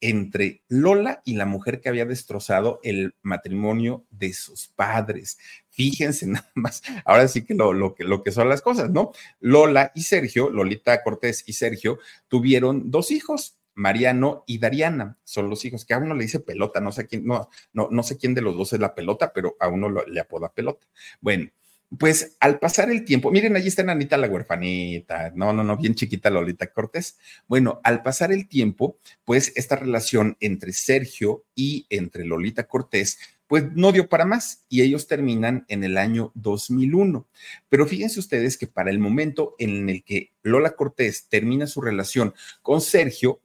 Speaker 2: entre Lola y la mujer que había destrozado el matrimonio de sus padres. Fíjense nada más, ahora sí que lo, lo, que lo que son las cosas, ¿no? Lola y Sergio, Lolita Cortés y Sergio, tuvieron dos hijos, Mariano y Dariana son los hijos, que a uno le dice pelota, no sé quién, no, no, no sé quién de los dos es la pelota, pero a uno le apoda pelota. Bueno, pues al pasar el tiempo, miren, allí está Anita la huerfanita, no, no, no, bien chiquita Lolita Cortés. Bueno, al pasar el tiempo, pues esta relación entre Sergio y entre Lolita Cortés, pues no dio para más y ellos terminan en el año 2001. Pero fíjense ustedes que para el momento en el que Lola Cortés termina su relación con Sergio,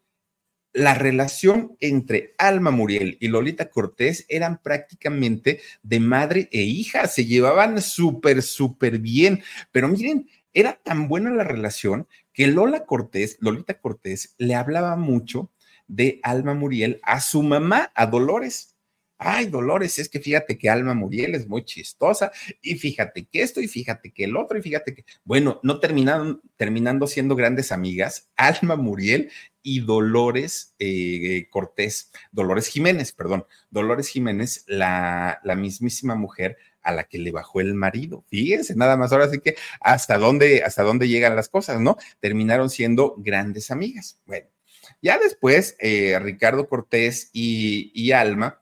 Speaker 2: la relación entre Alma Muriel y Lolita Cortés eran prácticamente de madre e hija, se llevaban súper, súper bien, pero miren, era tan buena la relación que Lola Cortés, Lolita Cortés, le hablaba mucho de Alma Muriel a su mamá, a Dolores. Ay, Dolores, es que fíjate que Alma Muriel es muy chistosa, y fíjate que esto, y fíjate que el otro, y fíjate que, bueno, no terminaron, terminando siendo grandes amigas, Alma Muriel y Dolores eh, Cortés, Dolores Jiménez, perdón, Dolores Jiménez, la, la mismísima mujer a la que le bajó el marido. Fíjense, nada más ahora sí que hasta dónde, hasta dónde llegan las cosas, ¿no? Terminaron siendo grandes amigas. Bueno, ya después, eh, Ricardo Cortés y, y Alma,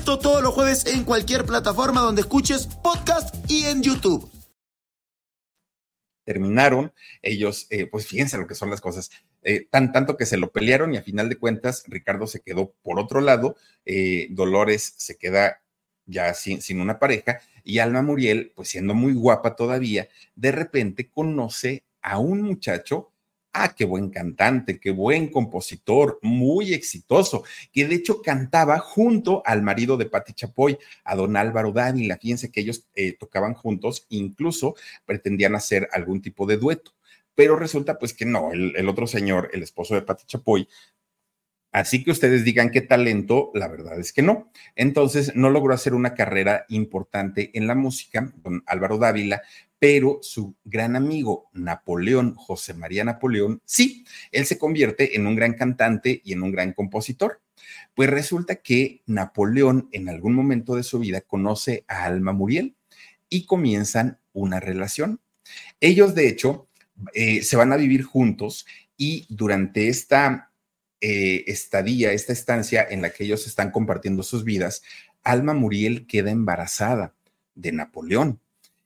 Speaker 1: Todos los jueves en cualquier plataforma donde escuches podcast y en YouTube.
Speaker 2: Terminaron, ellos, eh, pues fíjense lo que son las cosas, eh, tan tanto que se lo pelearon y a final de cuentas Ricardo se quedó por otro lado, eh, Dolores se queda ya sin, sin una pareja y Alma Muriel, pues siendo muy guapa todavía, de repente conoce a un muchacho Ah, qué buen cantante, qué buen compositor, muy exitoso, que de hecho cantaba junto al marido de Patti Chapoy, a don Álvaro Dávila. Fíjense que ellos eh, tocaban juntos, incluso pretendían hacer algún tipo de dueto. Pero resulta pues que no, el, el otro señor, el esposo de Patti Chapoy, Así que ustedes digan qué talento, la verdad es que no. Entonces no logró hacer una carrera importante en la música, don Álvaro Dávila, pero su gran amigo Napoleón, José María Napoleón, sí, él se convierte en un gran cantante y en un gran compositor. Pues resulta que Napoleón en algún momento de su vida conoce a Alma Muriel y comienzan una relación. Ellos, de hecho, eh, se van a vivir juntos y durante esta eh, estadía, esta estancia en la que ellos están compartiendo sus vidas, Alma Muriel queda embarazada de Napoleón.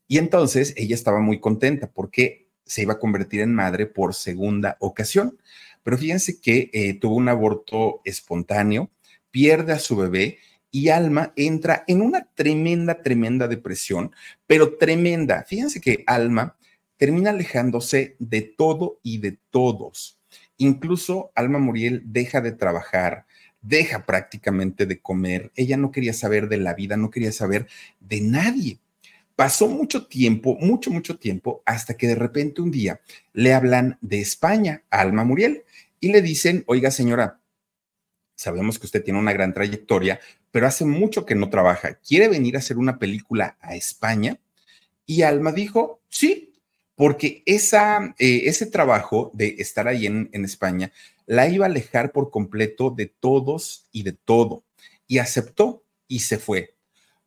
Speaker 2: Y entonces ella estaba muy contenta porque se iba a convertir en madre por segunda ocasión. Pero fíjense que eh, tuvo un aborto espontáneo, pierde a su bebé y Alma entra en una tremenda, tremenda depresión, pero tremenda. Fíjense que Alma termina alejándose de todo y de todos. Incluso Alma Muriel deja de trabajar, deja prácticamente de comer. Ella no quería saber de la vida, no quería saber de nadie. Pasó mucho tiempo, mucho, mucho tiempo, hasta que de repente un día le hablan de España a Alma Muriel y le dicen, oiga señora, sabemos que usted tiene una gran trayectoria, pero hace mucho que no trabaja. ¿Quiere venir a hacer una película a España? Y Alma dijo, sí, porque esa, eh, ese trabajo de estar ahí en, en España la iba a alejar por completo de todos y de todo. Y aceptó y se fue.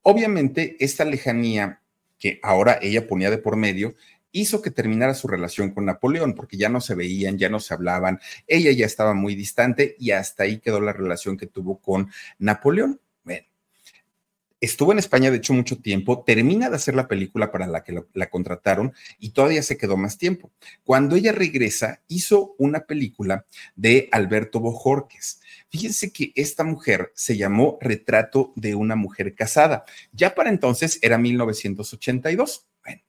Speaker 2: Obviamente, esta lejanía que ahora ella ponía de por medio, hizo que terminara su relación con Napoleón, porque ya no se veían, ya no se hablaban, ella ya estaba muy distante y hasta ahí quedó la relación que tuvo con Napoleón. Estuvo en España, de hecho, mucho tiempo, termina de hacer la película para la que la contrataron y todavía se quedó más tiempo. Cuando ella regresa, hizo una película de Alberto Bojorques. Fíjense que esta mujer se llamó Retrato de una mujer casada. Ya para entonces era 1982. Bueno,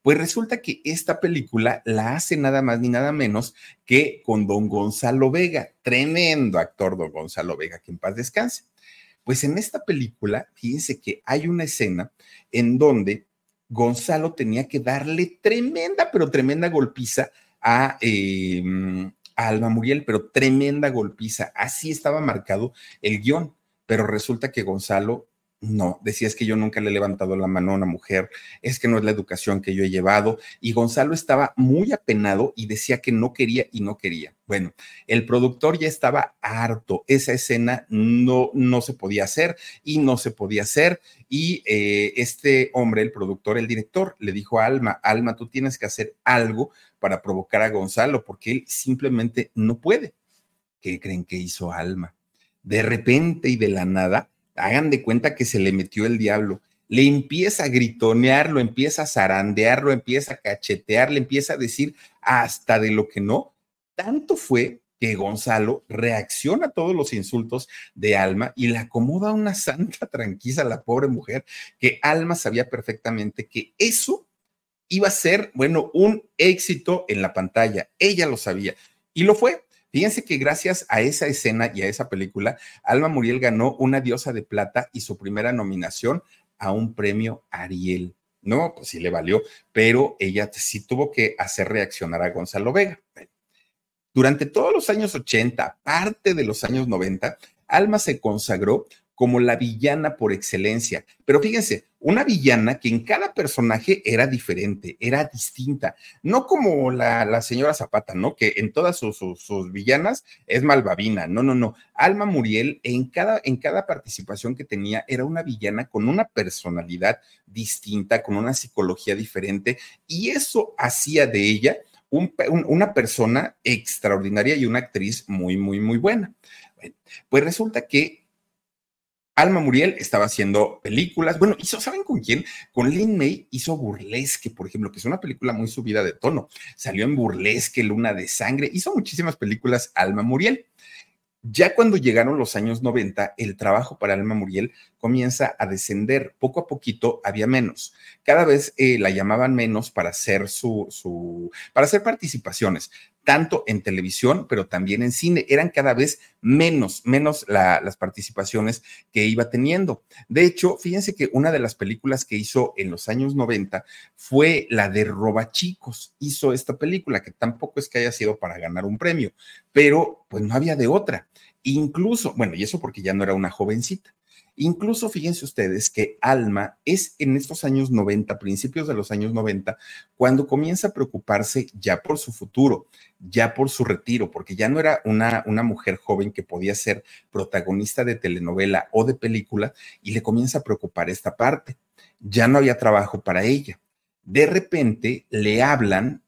Speaker 2: pues resulta que esta película la hace nada más ni nada menos que con don Gonzalo Vega, tremendo actor don Gonzalo Vega, que en paz descanse. Pues en esta película, fíjense que hay una escena en donde Gonzalo tenía que darle tremenda, pero tremenda golpiza a, eh, a Alma Muriel, pero tremenda golpiza. Así estaba marcado el guion, pero resulta que Gonzalo no, decía es que yo nunca le he levantado la mano a una mujer, es que no es la educación que yo he llevado. Y Gonzalo estaba muy apenado y decía que no quería y no quería. Bueno, el productor ya estaba harto, esa escena no, no se podía hacer y no se podía hacer. Y eh, este hombre, el productor, el director, le dijo a Alma, Alma, tú tienes que hacer algo para provocar a Gonzalo, porque él simplemente no puede. ¿Qué creen que hizo Alma? De repente y de la nada, hagan de cuenta que se le metió el diablo. Le empieza a gritonear, lo empieza a zarandear, lo empieza a cachetear, le empieza a decir hasta de lo que no. Tanto fue que Gonzalo reacciona a todos los insultos de Alma y le acomoda una santa tranquila a la pobre mujer, que Alma sabía perfectamente que eso iba a ser, bueno, un éxito en la pantalla. Ella lo sabía y lo fue. Fíjense que gracias a esa escena y a esa película, Alma Muriel ganó una diosa de plata y su primera nominación a un premio Ariel. No, pues sí le valió, pero ella sí tuvo que hacer reaccionar a Gonzalo Vega. Durante todos los años 80, parte de los años 90, Alma se consagró como la villana por excelencia. Pero fíjense, una villana que en cada personaje era diferente, era distinta, no como la, señora Zapata, ¿no? Que en todas sus, villanas es malvavina, no, no, no. Alma Muriel en cada, en cada participación que tenía era una villana con una personalidad distinta, con una psicología diferente, y eso hacía de ella una persona extraordinaria y una actriz muy, muy, muy buena. pues resulta que Alma Muriel estaba haciendo películas. Bueno, hizo, ¿saben con quién? Con Lin May hizo Burlesque, por ejemplo, que es una película muy subida de tono. Salió en Burlesque, Luna de Sangre. Hizo muchísimas películas Alma Muriel. Ya cuando llegaron los años 90, el trabajo para Alma Muriel comienza a descender. Poco a poquito había menos. Cada vez eh, la llamaban menos para hacer su, su, para hacer participaciones tanto en televisión, pero también en cine. Eran cada vez menos, menos las participaciones que iba teniendo. De hecho, fíjense que una de las películas que hizo en los años 90 fue la de Robachicos. Hizo esta película, que tampoco es que haya sido para ganar un premio, pero pues no había de otra. Incluso, bueno, y eso porque ya no era una jovencita. Incluso fíjense ustedes que Alma es en estos años 90, principios de los años 90, cuando comienza a preocuparse ya por su futuro, ya por su retiro, porque ya no era una, una mujer joven que podía ser protagonista de telenovela o de película y le comienza a preocupar esta parte. Ya no había trabajo para ella de repente le hablan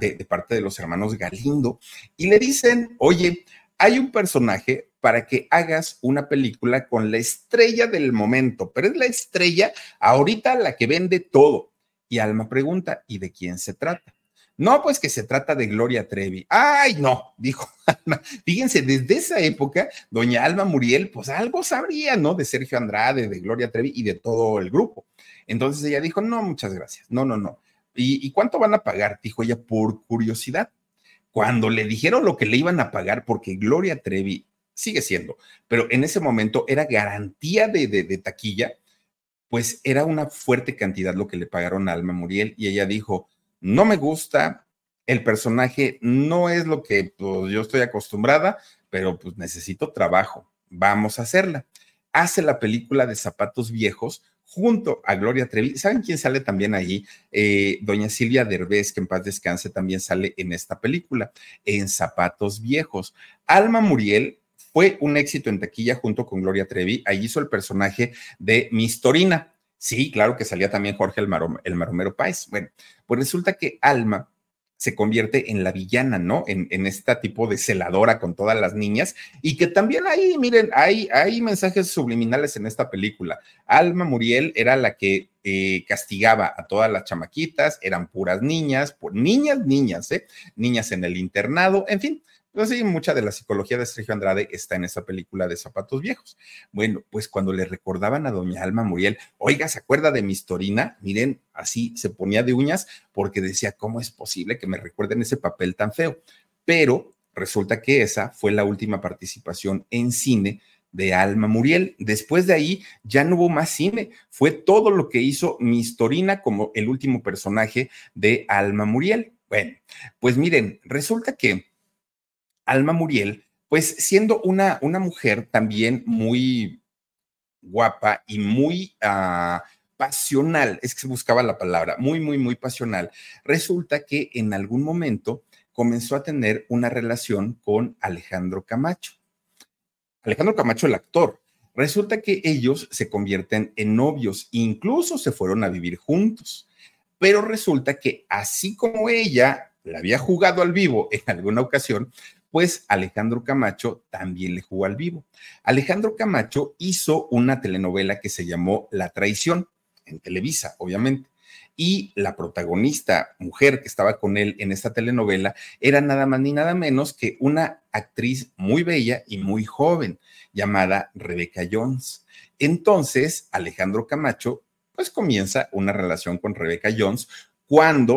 Speaker 2: de, de, parte de los hermanos Galindo y le dicen, oye, hay un personaje para que hagas una película con la estrella del momento, pero es la estrella ahorita la que vende todo. Y Alma pregunta, ¿y de quién se trata? No, pues que se trata de Gloria Trevi. Ay, no, dijo Alma. Fíjense, desde esa época, doña Alma Muriel, pues algo sabría, ¿no? De Sergio Andrade, de Gloria Trevi y de todo el grupo. Entonces ella dijo, no, muchas gracias. No, no, no. ¿Y, ¿y cuánto van a pagar? Dijo ella, por curiosidad. Cuando le dijeron lo que le iban a pagar, porque Gloria Trevi sigue siendo, pero en ese momento era garantía de, de, taquilla, pues era una fuerte cantidad lo que le pagaron a Alma Muriel y ella dijo, no me gusta, el personaje no es lo que pues, yo estoy acostumbrada, pero pues necesito trabajo, vamos a hacerla. Hace la película de Zapatos Viejos junto a Gloria Trevi. ¿Saben quién sale también allí? Eh, doña Silvia Derbez, que en paz descanse, también sale en esta película, en Zapatos Viejos. Alma Muriel fue un éxito en taquilla junto con Gloria Trevi. Ahí hizo el personaje de Miss Torina. Sí, claro que salía también Jorge el, Maromero Páez. Bueno, pues resulta que Alma se convierte en la villana, ¿no? En, en este tipo de celadora con todas las niñas y que también ahí, miren, hay, hay mensajes subliminales en esta película. Alma Muriel era la que eh, castigaba a todas las chamaquitas, eran puras niñas, niñas, niñas, ¿eh? Niñas en el internado, en fin, pues sí, mucha de la psicología de Sergio Andrade está en esa película de Zapatos Viejos. Bueno, pues cuando le recordaban a doña Alma Muriel, oiga, ¿se acuerda de Mistorina? Miren, así se ponía de uñas porque decía, ¿cómo es posible que me recuerden ese papel tan feo? Pero resulta que esa fue la última participación en cine de Alma Muriel. Después de ahí ya no hubo más cine, fue todo lo que hizo Mistorina como el último personaje de Alma Muriel. Bueno, pues miren, resulta que Alma Muriel, pues siendo una, una mujer también muy guapa y muy ah, pasional, es que se buscaba la palabra, muy, muy, muy pasional, resulta que en algún momento comenzó a tener una relación con Alejandro Camacho. Alejandro Camacho, el actor. Resulta que ellos se convierten en novios, incluso se fueron a vivir juntos. Pero resulta que así como ella le había jugado al vivo en alguna ocasión, pues Alejandro Camacho también le jugó al vivo. Alejandro Camacho hizo una telenovela que se llamó La Traición, en Televisa, obviamente. Y la protagonista, mujer que estaba con él en esta telenovela, era nada más ni nada menos que una actriz muy bella y muy joven, llamada Rebeca Jones. Entonces, Alejandro Camacho, pues comienza una relación con Rebeca Jones cuando...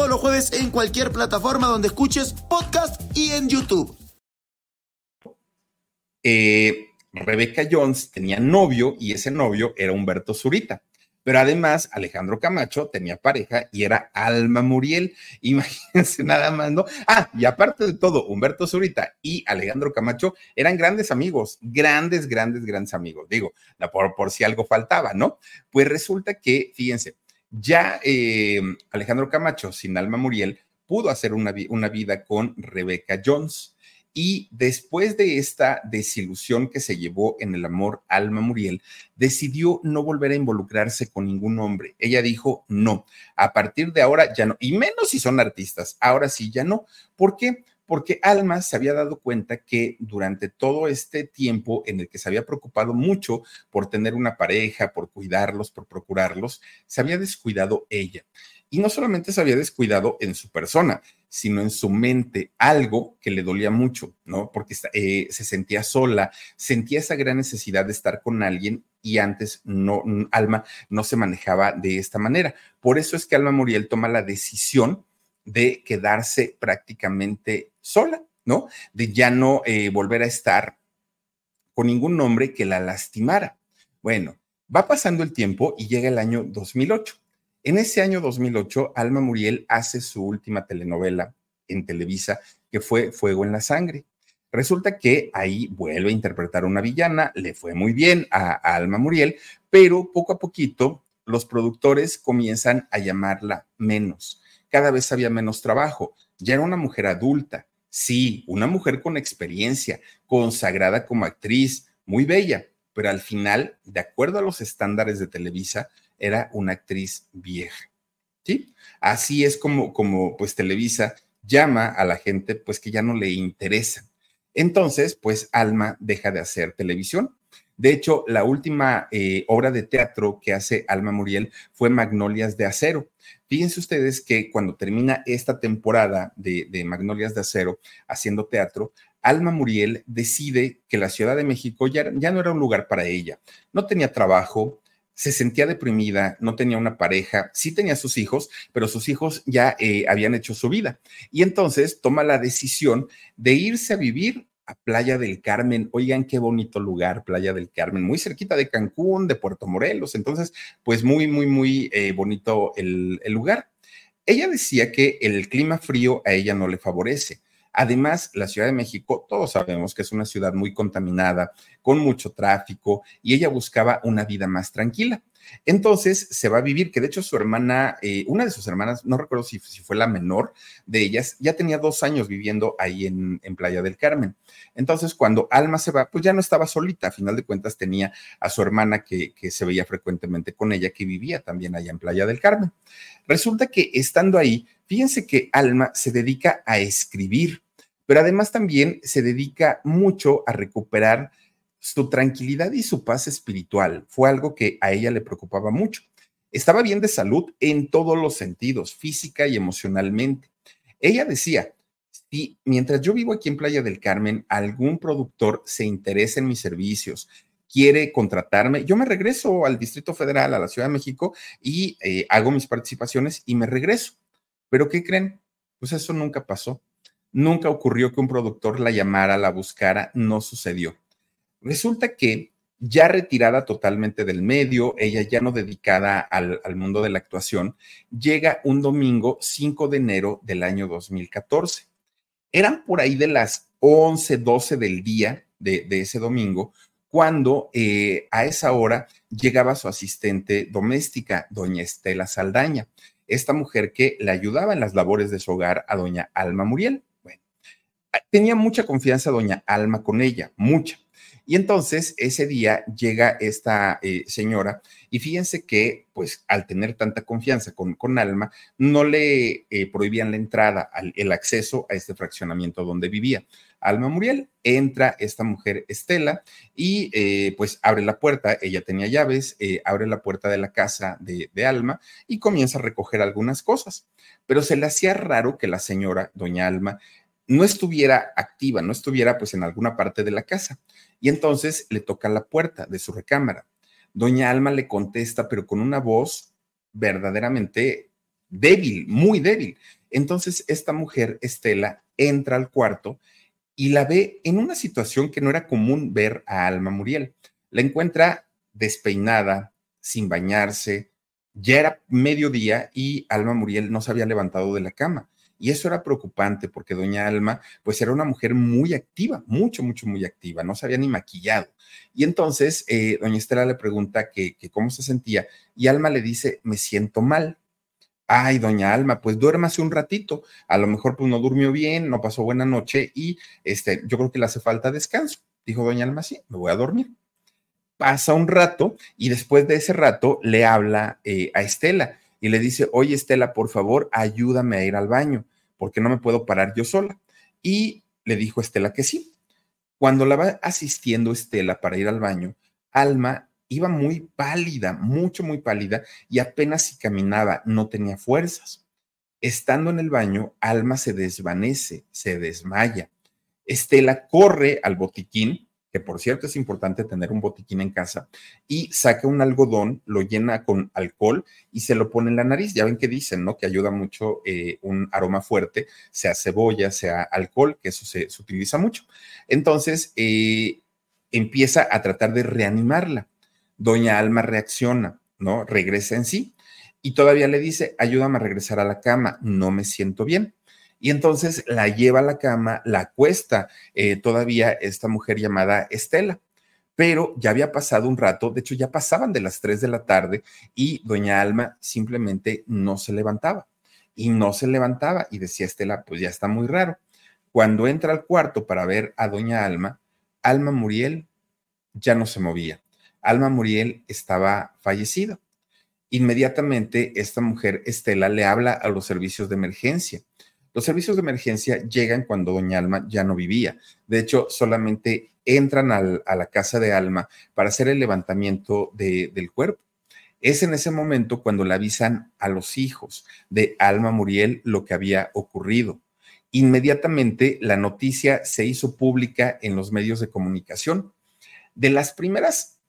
Speaker 1: todos los jueves en cualquier plataforma donde escuches podcast y en YouTube.
Speaker 2: Eh, Rebeca Jones tenía novio y ese novio era Humberto Zurita. Pero además, Alejandro Camacho tenía pareja y era Alma Muriel. Imagínense nada más, ¿no? Ah, y aparte de todo, Humberto Zurita y Alejandro Camacho eran grandes amigos, grandes, grandes, grandes amigos. Digo, por, por si algo faltaba, ¿no? Pues resulta que, fíjense, ya eh, Alejandro Camacho, sin Alma Muriel, pudo hacer una, vida con Rebeca Jones. Y después de esta desilusión que se llevó en el amor Alma Muriel, decidió no volver a involucrarse con ningún hombre. Ella dijo, no, a partir de ahora ya no, y menos si son artistas, ahora sí ya no. ¿Por qué? Porque Alma se había dado cuenta que durante todo este tiempo en el que se había preocupado mucho por tener una pareja, por cuidarlos, por procurarlos, se había descuidado ella. Y no solamente se había descuidado en su persona, sino en su mente, algo que le dolía mucho, ¿no? Porque eh, se sentía sola, sentía esa gran necesidad de estar con alguien y antes no, Alma no se manejaba de esta manera. Por eso es que Alma Muriel toma la decisión de quedarse prácticamente sola, ¿no? De ya no eh, volver a estar con ningún hombre que la lastimara. Bueno, va pasando el tiempo y llega el año 2008. En ese año 2008, Alma Muriel hace su última telenovela en Televisa, que fue Fuego en la Sangre. Resulta que ahí vuelve a interpretar a una villana, le fue muy bien a, a Alma Muriel, pero poco a poquito los productores comienzan a llamarla menos cada vez había menos trabajo. Ya era una mujer adulta, sí, una mujer con experiencia, consagrada como actriz, muy bella, pero al final, de acuerdo a los estándares de Televisa, era una actriz vieja. ¿Sí? Así es como, como pues Televisa llama a la gente pues que ya no le interesa. Entonces, pues Alma deja de hacer televisión de hecho, la última eh, obra de teatro que hace Alma Muriel fue Magnolias de Acero. Fíjense ustedes que cuando termina esta temporada de, Magnolias de Acero haciendo teatro, Alma Muriel decide que la Ciudad de México ya, no era un lugar para ella. No tenía trabajo, se sentía deprimida, no tenía una pareja, sí tenía sus hijos, pero sus hijos ya eh, habían hecho su vida. Y entonces toma la decisión de irse a vivir Playa del Carmen. Oigan, qué bonito lugar, Playa del Carmen, muy cerquita de Cancún, de Puerto Morelos. Entonces, pues muy, muy, muy eh, bonito el, el lugar. Ella decía que el clima frío a ella no le favorece. Además, la Ciudad de México, todos sabemos que es una ciudad muy contaminada, con mucho tráfico, y ella buscaba una vida más tranquila. Entonces se va a vivir, que de hecho su hermana, eh, una de sus hermanas, no recuerdo si, fue la menor de ellas, ya tenía dos años viviendo ahí en, Playa del Carmen. Entonces cuando Alma se va, pues ya no estaba solita, a final de cuentas tenía a su hermana que, que se veía frecuentemente con ella, que vivía también allá en Playa del Carmen. Resulta que estando ahí, fíjense que Alma se dedica a escribir, pero además también se dedica mucho a recuperar su tranquilidad y su paz espiritual fue algo que a ella le preocupaba mucho. Estaba bien de salud en todos los sentidos, física y emocionalmente. Ella decía, si mientras yo vivo aquí en Playa del Carmen, algún productor se interesa en mis servicios, quiere contratarme, yo me regreso al Distrito Federal, a la Ciudad de México, y eh, hago mis participaciones y me regreso. Pero ¿qué creen? Pues eso nunca pasó. Nunca ocurrió que un productor la llamara, la buscara, no sucedió. Resulta que ya retirada totalmente del medio, ella ya no dedicada al, mundo de la actuación, llega un domingo 5 de enero del año 2014. Eran por ahí de las 11, 12 del día de, ese domingo, cuando eh, a esa hora llegaba su asistente doméstica, doña Estela Saldaña, esta mujer que le ayudaba en las labores de su hogar a doña Alma Muriel. Bueno, tenía mucha confianza doña Alma con ella, mucha. Y entonces ese día llega esta eh, señora y fíjense que pues al tener tanta confianza con, con Alma, no le eh, prohibían la entrada, el acceso a este fraccionamiento donde vivía. Alma Muriel, entra esta mujer Estela y eh, pues abre la puerta, ella tenía llaves, abre la puerta de la casa de, Alma y comienza a recoger algunas cosas, pero se le hacía raro que la señora, doña Alma, no estuviera activa, no estuviera pues en alguna parte de la casa. Y entonces le toca la puerta de su recámara. Doña Alma le contesta, pero con una voz verdaderamente débil, muy débil. Entonces esta mujer, Estela, entra al cuarto y la ve en una situación que no era común ver a Alma Muriel. La encuentra despeinada, sin bañarse, ya era mediodía y Alma Muriel no se había levantado de la cama. Y eso era preocupante porque doña Alma, pues era una mujer muy activa, mucho, mucho, muy activa, no se había ni maquillado. Y entonces eh, doña Estela le pregunta que, cómo se sentía y Alma le dice, me siento mal. Ay, doña Alma, pues duérmase un ratito. A lo mejor pues no durmió bien, no pasó buena noche y este, yo creo que le hace falta descanso. Dijo doña Alma, sí, me voy a dormir. Pasa un rato y después de ese rato le habla eh, a Estela y le dice, oye Estela, por favor, ayúdame a ir al baño porque no me puedo parar yo sola. Y le dijo Estela que sí. Cuando la va asistiendo Estela para ir al baño, Alma iba muy pálida, mucho, muy pálida, y apenas si caminaba, no tenía fuerzas. Estando en el baño, Alma se desvanece, se desmaya. Estela corre al botiquín que por cierto es importante tener un botiquín en casa, y saca un algodón, lo llena con alcohol y se lo pone en la nariz. Ya ven que dicen, ¿no? Que ayuda mucho eh, un aroma fuerte, sea cebolla, sea alcohol, que eso se, utiliza mucho. Entonces, eh, empieza a tratar de reanimarla. Doña Alma reacciona, ¿no? Regresa en sí y todavía le dice, ayúdame a regresar a la cama, no me siento bien y entonces la lleva a la cama, la acuesta eh, todavía esta mujer llamada Estela. Pero ya había pasado un rato, de hecho ya pasaban de las 3 de la tarde y doña Alma simplemente no se levantaba y no se levantaba y decía Estela, pues ya está muy raro. Cuando entra al cuarto para ver a doña Alma, Alma Muriel ya no se movía. Alma Muriel estaba fallecida. Inmediatamente esta mujer, Estela, le habla a los servicios de emergencia los servicios de emergencia llegan cuando doña Alma ya no vivía. De hecho, solamente entran a la casa de Alma para hacer el levantamiento del cuerpo. Es en ese momento cuando le avisan a los hijos de Alma Muriel lo que había ocurrido. Inmediatamente la noticia se hizo pública en los medios de comunicación. De las primeras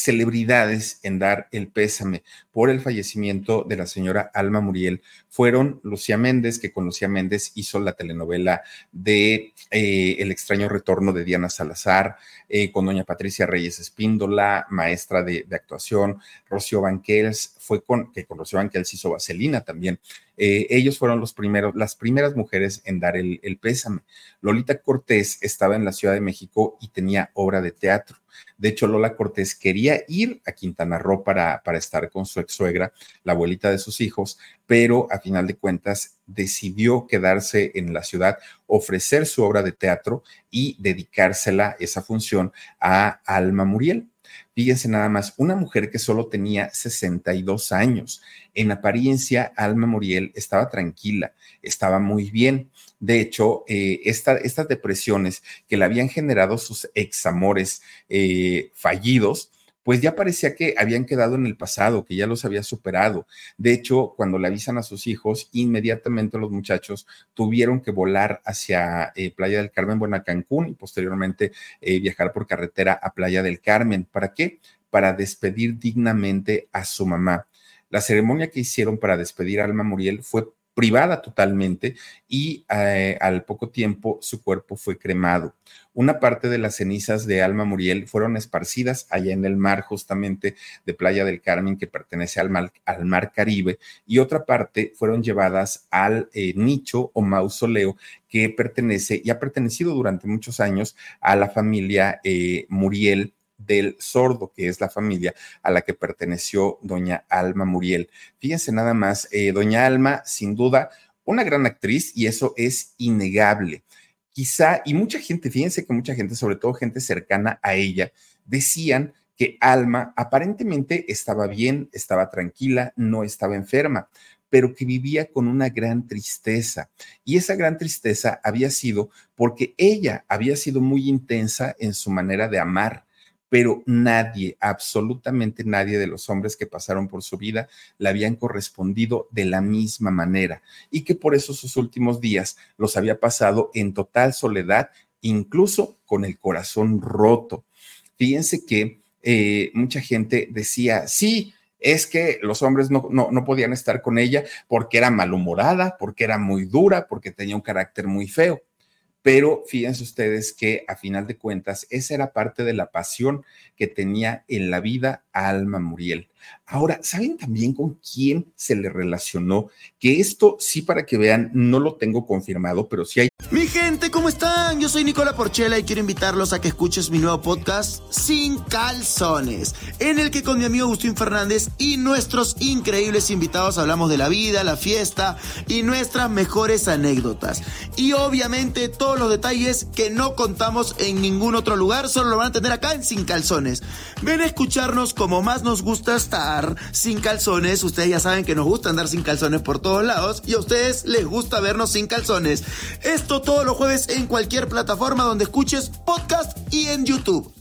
Speaker 2: celebridades en dar el pésame por el fallecimiento de la señora Alma Muriel fueron Lucía Méndez, que con Lucía Méndez hizo la telenovela de eh, El extraño retorno de Diana Salazar, eh, con doña Patricia Reyes Espíndola, maestra de, actuación, Rocío Banquels, fue con, que con Rocío Banquels hizo Vaselina también. Eh, ellos fueron los primeros, las primeras mujeres en dar el, el pésame. Lolita Cortés estaba en la Ciudad de México y tenía obra de teatro. De hecho, Lola Cortés quería ir a Quintana Roo para, para estar con su ex suegra, la abuelita de sus hijos, pero a final de cuentas decidió quedarse en la ciudad, ofrecer su obra de teatro y dedicársela, esa función, a Alma Muriel. Fíjense nada más, una mujer que solo tenía 62 años. En apariencia, Alma Muriel estaba tranquila, estaba muy bien. De hecho, eh, estas depresiones que le habían generado sus examores eh, fallidos, pues ya parecía que habían quedado en el pasado, que ya los había superado. De hecho, cuando le avisan a sus hijos, inmediatamente los muchachos tuvieron que volar hacia eh, Playa del Carmen, bueno, a Cancún y posteriormente eh, viajar por carretera a Playa del Carmen. ¿Para qué? Para despedir dignamente a su mamá. La ceremonia que hicieron para despedir a Alma Muriel fue privada totalmente y eh, al poco tiempo su cuerpo fue cremado. Una parte de las cenizas de Alma Muriel fueron esparcidas allá en el mar justamente de Playa del Carmen que pertenece al mar, Caribe y otra parte fueron llevadas al eh, nicho o mausoleo que pertenece y ha pertenecido durante muchos años a la familia eh, Muriel del sordo, que es la familia a la que perteneció doña Alma Muriel. Fíjense nada más, eh, doña Alma, sin duda, una gran actriz y eso es innegable. Quizá, y mucha gente, fíjense que mucha gente, sobre todo gente cercana a ella, decían que Alma aparentemente estaba bien, estaba tranquila, no estaba enferma, pero que vivía con una gran tristeza. Y esa gran tristeza había sido porque ella había sido muy intensa en su manera de amar pero nadie, absolutamente nadie de los hombres que pasaron por su vida le habían correspondido de la misma manera y que por eso sus últimos días los había pasado en total soledad, incluso con el corazón roto. Fíjense que eh, mucha gente decía, sí, es que los hombres no, no, no, podían estar con ella porque era malhumorada, porque era muy dura, porque tenía un carácter muy feo pero fíjense ustedes que a final de cuentas esa era parte de la pasión que tenía en la vida Alma Muriel. Ahora, ¿saben también con quién se le relacionó? Que esto sí para que vean, no lo tengo confirmado, pero sí hay...
Speaker 1: Mi gente, ¿cómo están? Yo soy Nicola Porchela y quiero invitarlos a que escuches mi nuevo podcast Sin Calzones, en el que con mi amigo Agustín Fernández y nuestros increíbles invitados hablamos de la vida, la fiesta y nuestras mejores anécdotas. Y obviamente todos los detalles que no contamos en ningún otro lugar, solo lo van a tener acá en Sin Calzones. Ven a escucharnos como más nos gusta sin calzones. Ustedes ya saben que nos gusta andar sin calzones por todos lados y a ustedes les gusta vernos sin calzones. Esto todos los jueves en cualquier plataforma donde escuches podcast y en YouTube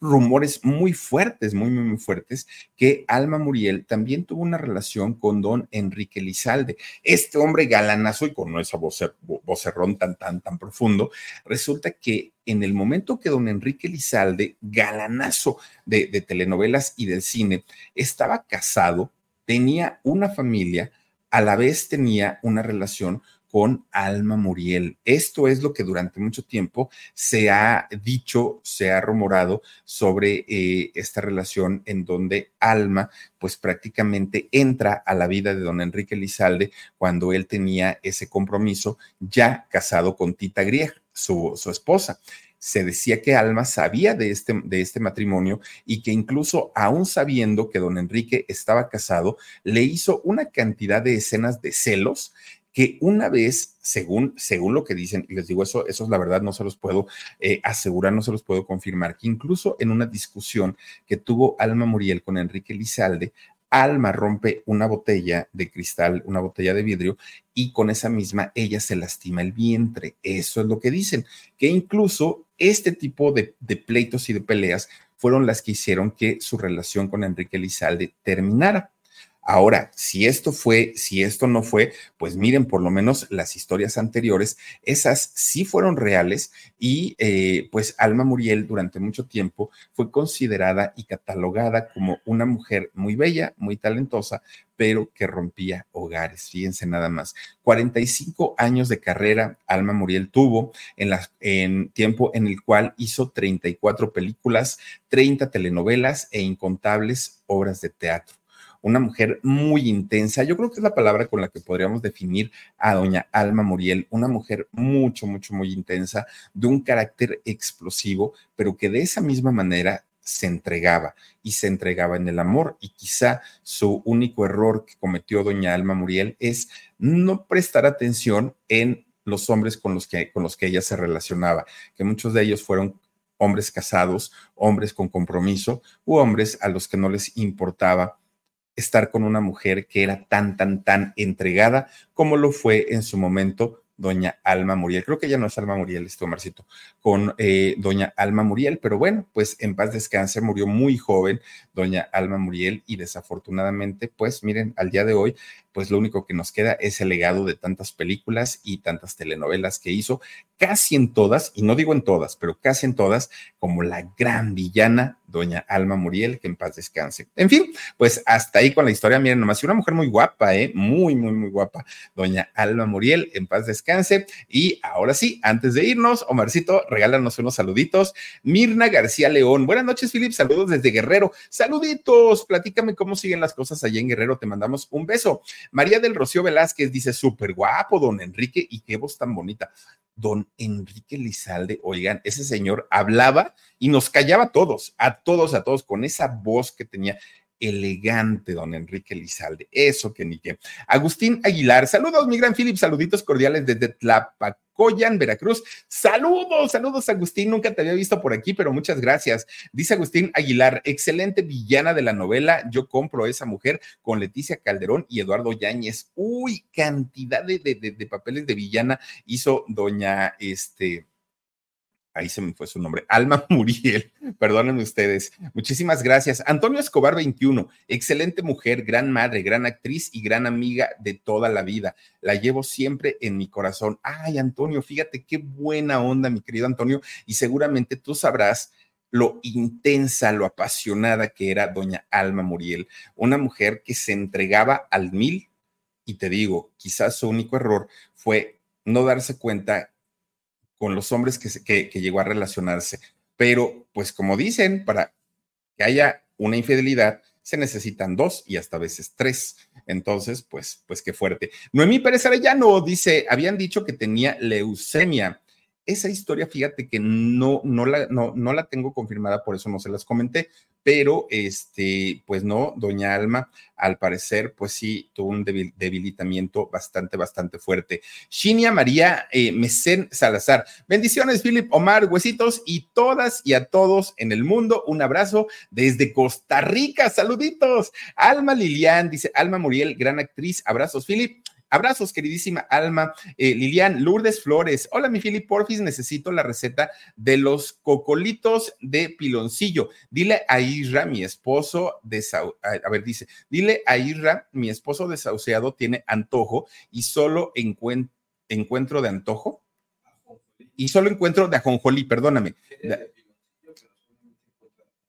Speaker 2: rumores muy fuertes, muy, muy, muy fuertes, que Alma Muriel también tuvo una relación con don Enrique Lizalde. Este hombre galanazo y con esa vocerrón tan, tan, tan profundo, resulta que en el momento que don Enrique Lizalde, galanazo de, de telenovelas y del cine, estaba casado, tenía una familia, a la vez tenía una relación con Alma Muriel. Esto es lo que durante mucho tiempo se ha dicho, se ha rumorado sobre eh, esta relación en donde Alma pues prácticamente entra a la vida de don Enrique Lizalde cuando él tenía ese compromiso ya casado con Tita Grieg, su, su esposa se decía que Alma sabía de este, de este matrimonio y que incluso aún sabiendo que don Enrique estaba casado, le hizo una cantidad de escenas de celos que una vez, según, según lo que dicen, y les digo eso, eso es la verdad, no se los puedo eh, asegurar, no se los puedo confirmar, que incluso en una discusión que tuvo Alma Muriel con Enrique Lizalde, Alma rompe una botella de cristal, una botella de vidrio, y con esa misma ella se lastima el vientre. Eso es lo que dicen, que incluso este tipo de, de pleitos y de peleas fueron las que hicieron que su relación con Enrique Lizalde terminara. Ahora, si esto fue, si esto no fue, pues miren, por lo menos las historias anteriores, esas sí fueron reales y eh, pues Alma Muriel durante mucho tiempo fue considerada y catalogada como una mujer muy bella, muy talentosa, pero que rompía hogares. Fíjense nada más. 45 años de carrera Alma Muriel tuvo en, la, en tiempo en el cual hizo 34 películas, 30 telenovelas e incontables obras de teatro una mujer muy intensa. Yo creo que es la palabra con la que podríamos definir a doña Alma Muriel, una mujer mucho, mucho, muy intensa, de un carácter explosivo, pero que de esa misma manera se entregaba y se entregaba en el amor. Y quizá su único error que cometió doña Alma Muriel es no prestar atención en los hombres con los que, con los que ella se relacionaba, que muchos de ellos fueron hombres casados, hombres con compromiso u hombres a los que no les importaba estar con una mujer que era tan, tan, tan entregada como lo fue en su momento doña Alma Muriel. Creo que ya no es Alma Muriel, este Omarcito, con eh, doña Alma Muriel, pero bueno, pues en paz descanse, murió muy joven doña Alma Muriel y desafortunadamente, pues miren, al día de hoy, pues lo único que nos queda es el legado de tantas películas y tantas telenovelas que hizo, casi en todas, y no digo en todas, pero casi en todas, como la gran villana, doña Alma Muriel, que en paz descanse. En fin, pues hasta ahí con la historia, miren nomás, una mujer muy guapa, ¿eh? Muy, muy, muy guapa, doña Alma Muriel, en paz descanse. Y ahora sí, antes de irnos, Omarcito, regálanos unos saluditos. Mirna García León, buenas noches, Filip, saludos desde Guerrero. Saluditos, platícame cómo siguen las cosas allá en Guerrero, te mandamos un beso. María del Rocío Velázquez dice, súper guapo, don Enrique, y qué voz tan bonita. Don Enrique Lizalde, oigan, ese señor hablaba y nos callaba a todos, a todos, a todos, con esa voz que tenía elegante, don Enrique Lizalde. Eso que ni qué. Agustín Aguilar, saludos, mi gran Philip, saluditos cordiales desde Tlapacoyan, Veracruz. Saludos, saludos, Agustín. Nunca te había visto por aquí, pero muchas gracias. Dice Agustín Aguilar, excelente villana de la novela. Yo compro esa mujer con Leticia Calderón y Eduardo Yáñez. Uy, cantidad de, de, de, de papeles de villana hizo doña, este, ahí se me fue su nombre, Alma Muriel, perdónenme ustedes. Muchísimas gracias. Antonio Escobar 21, excelente mujer, gran madre, gran actriz y gran amiga de toda la vida. La llevo siempre en mi corazón. Ay, Antonio, fíjate qué buena onda, mi querido Antonio, y seguramente tú sabrás lo intensa, lo apasionada que era doña Alma Muriel, una mujer que se entregaba al mil y te digo, quizás su único error fue no darse cuenta con los hombres que, que, llegó a relacionarse. Pero, pues como dicen, para que haya una infidelidad, se necesitan dos y hasta veces tres. Entonces, pues, pues qué fuerte. Noemí Pérez Arellano dice, habían dicho que tenía leucemia. Esa historia, fíjate que no, no, la, no, no la tengo confirmada, por eso no se las comenté, pero este, pues no, doña Alma, al parecer, pues sí, tuvo un debilitamiento bastante, bastante fuerte. Shinia María eh, Mesén Salazar, bendiciones, Philip Omar, huesitos y todas y a todos en el mundo, un abrazo desde Costa Rica, saluditos. Alma Lilian, dice Alma Muriel, gran actriz, abrazos, Philip. Abrazos, queridísima Alma. Eh, Lilian Lourdes Flores. Hola, mi Fili Porfis, necesito la receta de los cocolitos de piloncillo. Dile a Isra, mi esposo de a ver, dice, dile a Isra, mi esposo desahuciado tiene antojo y solo encuentro de antojo. Y solo encuentro de ajonjolí, perdóname.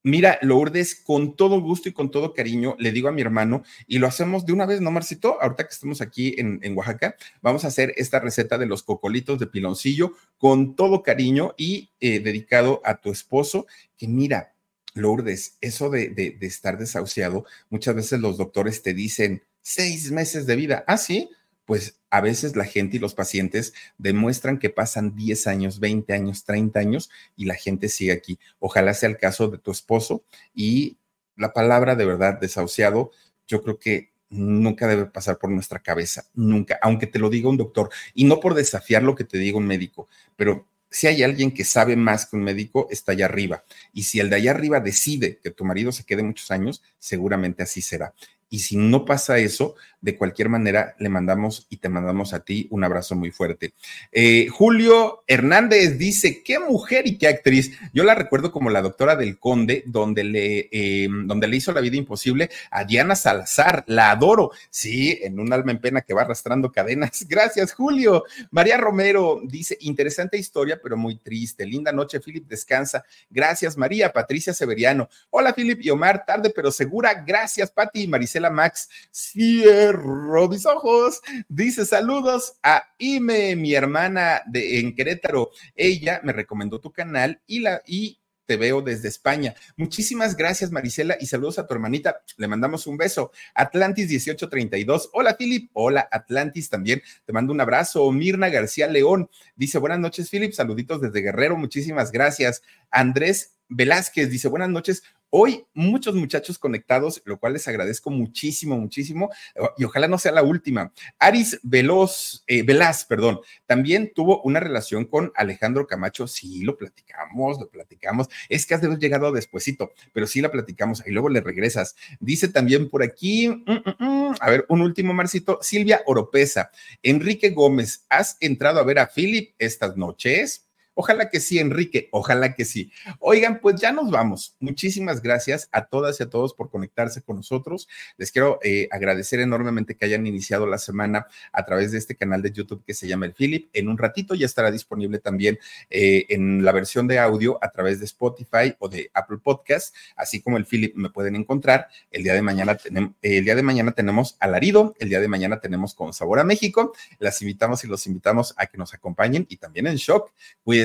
Speaker 2: Mira, Lourdes, con todo gusto y con todo cariño, le digo a mi hermano, y lo hacemos de una vez, ¿no, Marcito? Ahorita que estamos aquí en, Oaxaca, vamos a hacer esta receta de los cocolitos de piloncillo con todo cariño y eh, dedicado a tu esposo, que mira, Lourdes, eso de, de, de estar desahuciado, muchas veces los doctores te dicen seis meses de vida. Ah, sí, pues a veces la gente y los pacientes demuestran que pasan 10 años, 20 años, 30 años y la gente sigue aquí. Ojalá sea el caso de tu esposo y la palabra de verdad desahuciado, yo creo que nunca debe pasar por nuestra cabeza, nunca, aunque te lo diga un doctor y no por desafiar lo que te diga un médico, pero si hay alguien que sabe más que un médico, está allá arriba. Y si el de allá arriba decide que tu marido se quede muchos años, seguramente así será. Y si no pasa eso, de cualquier manera le mandamos y te mandamos a ti un abrazo muy fuerte. Eh, Julio Hernández dice, qué mujer y qué actriz. Yo la recuerdo como la doctora del Conde, donde le, em, donde le hizo la vida imposible a Diana Salazar. La adoro. Sí, en un alma en pena que va arrastrando cadenas. Gracias, Julio. María Romero dice, interesante historia, pero muy triste. Linda noche, Philip, descansa. Gracias, María. Patricia Severiano. Hola, Philip y Omar, tarde pero segura. Gracias, Pati y Maricela la Max, cierro mis ojos. Dice saludos a Ime, mi hermana de, en Querétaro. Ella me recomendó tu canal y, la, y te veo desde España. Muchísimas gracias, Marisela, y saludos a tu hermanita. Le mandamos un beso. Atlantis 1832. Hola, Philip. Hola, Atlantis también. Te mando un abrazo. Mirna García León dice: Buenas noches, Philip. Saluditos desde Guerrero. Muchísimas gracias. Andrés Velázquez dice, buenas noches. Hoy muchos muchachos conectados, lo cual les agradezco muchísimo, muchísimo, y ojalá no sea la última. Aris Veloz, eh, Velaz, perdón, también tuvo una relación con Alejandro Camacho, sí, lo platicamos, lo platicamos, es que has llegado despuesito, pero sí la platicamos y luego le regresas. Dice también por aquí, mm, mm, mm, a ver, un último Marcito, Silvia Oropesa, Enrique Gómez, ¿has entrado a ver a Philip estas noches? Ojalá que sí, Enrique, ojalá que sí. Oigan, pues ya nos vamos. Muchísimas gracias a todas y a todos por conectarse con nosotros. Les quiero eh, agradecer enormemente que hayan iniciado la semana a través de este canal de YouTube que se llama El Philip. En un ratito ya estará disponible también eh, en la versión de audio a través de Spotify o de Apple Podcast, así como el Philip me pueden encontrar. El día de mañana tenemos, el día de mañana tenemos Alarido, el día de mañana tenemos Con Sabor a México. Las invitamos y los invitamos a que nos acompañen y también en Shock.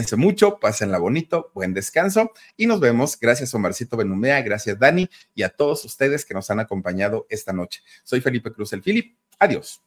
Speaker 2: Cuídense mucho, pásenla bonito, buen descanso y nos vemos. Gracias Omarcito Benumea, gracias Dani y a todos ustedes que nos han acompañado esta noche. Soy Felipe Cruz el Filip. Adiós.